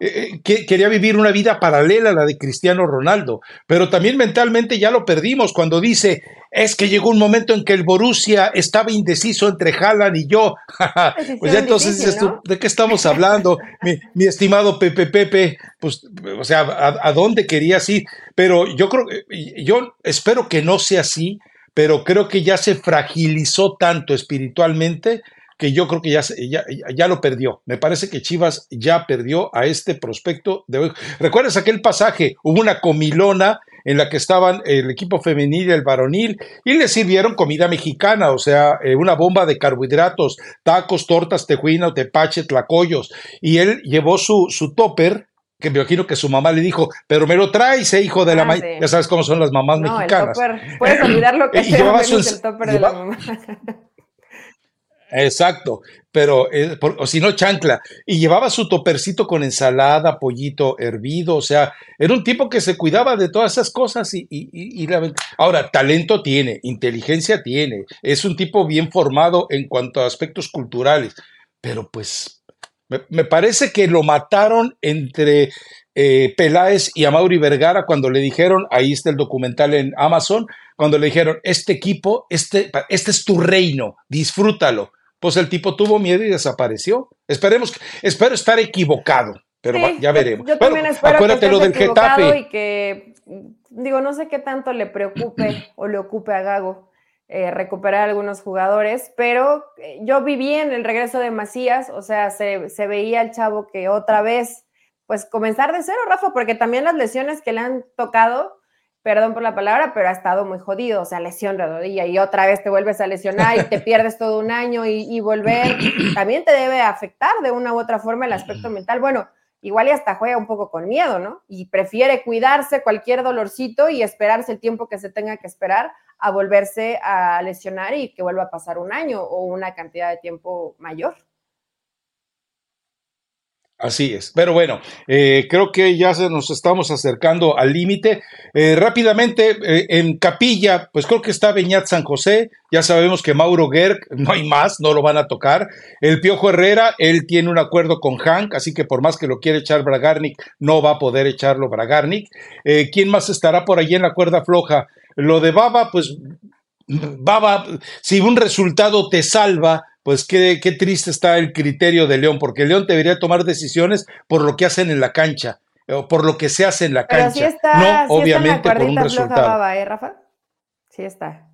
eh, quería vivir una vida paralela a la de Cristiano Ronaldo, pero también mentalmente ya lo perdimos cuando dice, es que llegó un momento en que el Borussia estaba indeciso entre Haaland y yo. pues ya entonces dices ¿de qué estamos hablando? mi, estimado Pepe Pepe, pues, o sea, ¿a, ¿a, dónde querías ir? Pero yo creo, yo espero que no sea así, pero creo que ya se fragilizó tanto espiritualmente que yo creo que ya, ya, ya, lo perdió. Me parece que Chivas ya perdió a este prospecto de hoy. ¿Recuerdas aquel pasaje? Hubo una comilona en la que estaban el equipo femenil y el varonil y le sirvieron comida mexicana, o sea, eh, una bomba de carbohidratos, tacos, tortas, tejuina, tepache, tlacoyos. Y él llevó su, su topper que me imagino que su mamá le dijo, pero me lo traes, eh, hijo de la ah, Ya sabes cómo son las mamás mexicanas. Puedes olvidar lo que y sea el topper de la mamá. Exacto, pero eh, o si no chancla. Y llevaba su topercito con ensalada, pollito hervido, o sea, era un tipo que se cuidaba de todas esas cosas y, ahora talento tiene, inteligencia tiene, es un tipo bien formado en cuanto a aspectos culturales, pero pues me, parece que lo mataron entre eh, Peláez y Amaury Vergara cuando le dijeron, ahí está el documental en Amazon, cuando le dijeron, este equipo, este, este es tu reino, disfrútalo. Pues el tipo tuvo miedo y desapareció. Esperemos, espero estar equivocado, pero ya veremos. Yo, también espero acuérdate que lo del Getafe. Y que, digo, no sé qué tanto le preocupe o le ocupe a Gago eh, recuperar algunos jugadores, pero eh, yo viví en el regreso de Macías, o sea, se, veía el chavo que otra vez, pues comenzar de cero, Rafa, porque también las lesiones que le han tocado, perdón por la palabra, pero ha estado muy jodido, o sea, lesión de rodilla y otra vez te vuelves a lesionar y te pierdes todo un año y, y volver, también te debe afectar de una u otra forma el aspecto mental. Bueno, igual y hasta juega un poco con miedo, ¿no? Y prefiere cuidarse cualquier dolorcito y esperarse el tiempo que se tenga que esperar a volverse a lesionar y que vuelva a pasar un año o una cantidad de tiempo mayor. Así es. Pero bueno, eh, creo que ya se nos estamos acercando al límite. Eh, rápidamente, eh, en Capilla, pues creo que está Beñat San José. Ya sabemos que Mauro Gerg, no hay más, no lo van a tocar. El Piojo Herrera, él tiene un acuerdo con Hank, así que por más que lo quiere echar Bragarnik, no va a poder echarlo Bragarnik. ¿Quién más estará por allí en la cuerda floja? Lo de Baba, pues Baba, si un resultado te salva, pues qué, qué, triste está el criterio de León, porque León debería tomar decisiones por lo que hacen en la cancha, o por lo que se hace en la Pero cancha, sí está, no sí obviamente está en por un resultado. Baba, ¿eh, Rafa? Sí está.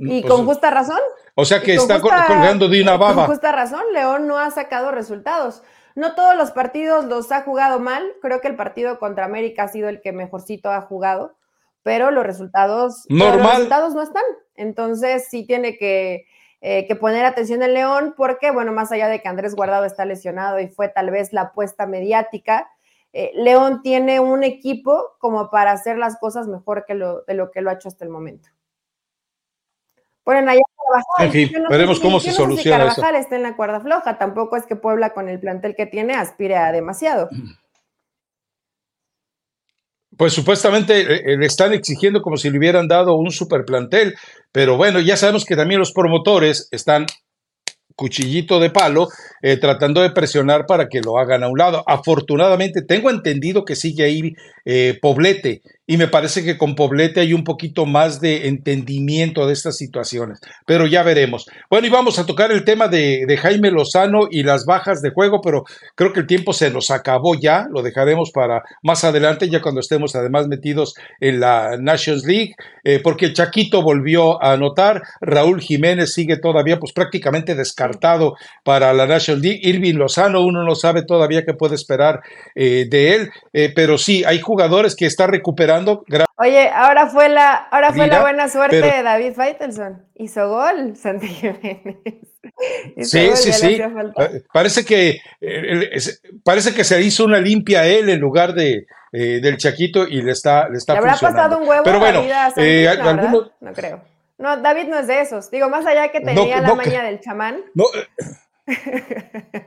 Y Pues, con justa razón. o sea que con está justa- colgando de una Con baba. justa razón, León no ha sacado resultados. No todos los partidos los ha jugado mal. Creo que el partido contra América ha sido el que mejorcito ha jugado, pero los resultados, pero los Normal. resultados no están. Entonces sí tiene que, eh, que poner atención en León, porque, bueno, más allá de que Andrés Guardado está lesionado y fue tal vez la apuesta mediática, eh, León tiene un equipo como para hacer las cosas mejor que lo, de lo que lo ha hecho hasta el momento. Ponen allá Carvajal. En fin, no veremos si- cómo se no si soluciona eso. Carvajal está en la cuerda floja. Tampoco es que Puebla, con el plantel que tiene, aspire a demasiado. Pues supuestamente eh, le están exigiendo como si le hubieran dado un super plantel, pero bueno, ya sabemos que también los promotores están cuchillito de palo eh, tratando de presionar para que lo hagan a un lado. Afortunadamente, tengo entendido que sigue ahí eh, Poblete y me parece que con Poblete hay un poquito más de entendimiento de estas situaciones, pero ya veremos. Bueno, y vamos a tocar el tema de, Jaime Lozano y las bajas de juego, pero creo que el tiempo se nos acabó ya, lo dejaremos para más adelante, ya cuando estemos además metidos en la Nations League, eh, porque el Chaquito volvió a anotar, Raúl Jiménez sigue todavía pues prácticamente descartado para la Nations League, Irving Lozano, uno no sabe todavía qué puede esperar eh, de él, eh, pero sí, hay jugadores que está recuperando. Gra- Oye, ahora fue la, ahora fue la Mira, buena suerte pero- de David Faitelson. Hizo gol, Santi Jiménez. Hizo Sí, gol, sí, sí. Eh, Parece que, eh, parece que se hizo una limpia él en lugar de, eh, del Chaquito y le está, le está ¿Le habrá funcionando. pasado un huevo Pero bueno, a Santi? eh, no. No creo. No, David no es de esos. Digo, más allá que No, tenía la no, maña del chamán. No, eh,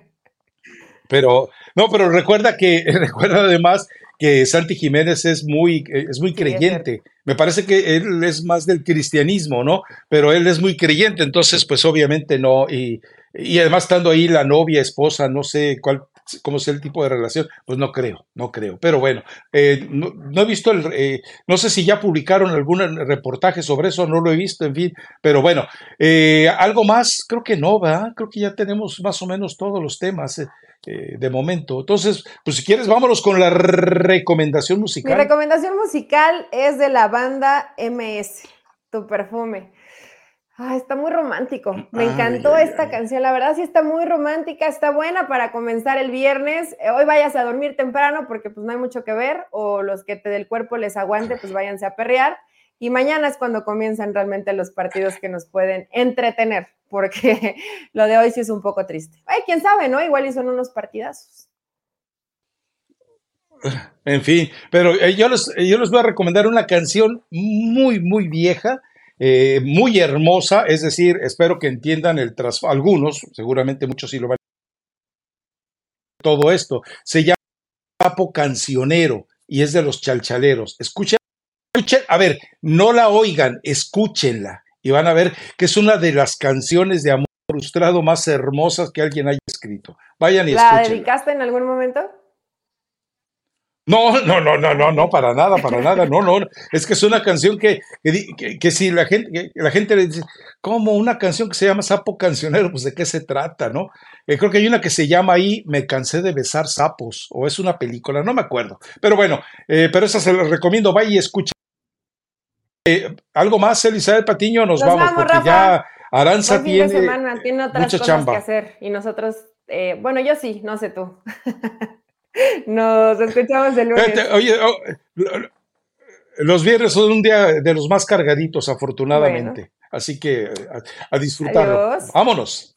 pero, no, pero recuerda que, recuerda además que Santi Jiménez es muy, es muy Sí, es creyente. Me parece que él es más del cristianismo, ¿no? Pero él es muy creyente, entonces, pues obviamente no. Y, y además estando ahí la novia, esposa, no sé cuál, cómo sea el tipo de relación, pues no creo, no creo. Pero bueno, eh, no, no he visto el, eh, no sé si ya publicaron algún reportaje sobre eso, no lo he visto, en fin. Pero bueno, eh, algo más, creo que no, ¿verdad? Creo que ya tenemos más o menos todos los temas. Eh, de momento. Entonces, pues si quieres, vámonos con la recomendación Mi musical. recomendación musical es de la banda MS, Tu Perfume. Ah, está muy romántico. Me encantó ay, esta ay. canción. La verdad sí está muy romántica, está buena para comenzar el viernes. Eh, Hoy vayas a dormir temprano porque pues no hay mucho que ver o los que te del cuerpo les aguante pues váyanse a perrear. Y mañana es cuando comienzan realmente los partidos que nos pueden entretener porque lo de hoy sí es un poco triste. Ay, quién sabe, ¿no? Igual y son unos partidazos. En fin, pero eh, yo, les, eh, yo les voy a recomendar una canción muy, muy vieja, eh, muy hermosa, es decir, espero que entiendan el tras algunos, seguramente muchos sí lo van a todo esto. Se llama Papo Cancionero y es de los chalchaleros. Escuchen, a ver, no la oigan, escúchenla y van a ver que es una de las canciones de amor frustrado más hermosas que alguien haya escrito. Vayan y ¿La escúchenla. dedicaste en algún momento? No, no, no, no, no, no, para nada, para nada, no, no, es que es una canción que, que, di- que- que si la gente, que la gente le dice, ¿cómo una canción que se llama Sapo Cancionero? Pues de qué se trata, ¿no? Eh, creo que hay una que se llama ahí Me cansé de besar sapos, o es una película, no me acuerdo, pero bueno, eh, pero esa se la recomiendo, vaya y escucha. Eh, ¿Algo más, Elizabeth Patiño? Nos, Nos vamos, vamos, porque Rafa. ya Aranza fin de tiene... semana, tiene otras mucha cosas chamba. que hacer y nosotros, eh, bueno, yo sí, no sé tú. Nos escuchamos el lunes. Oye, oh, lo- lo- los viernes son un día de los más cargaditos, afortunadamente. Así que a, a disfrutarlo. Adiós. Vámonos.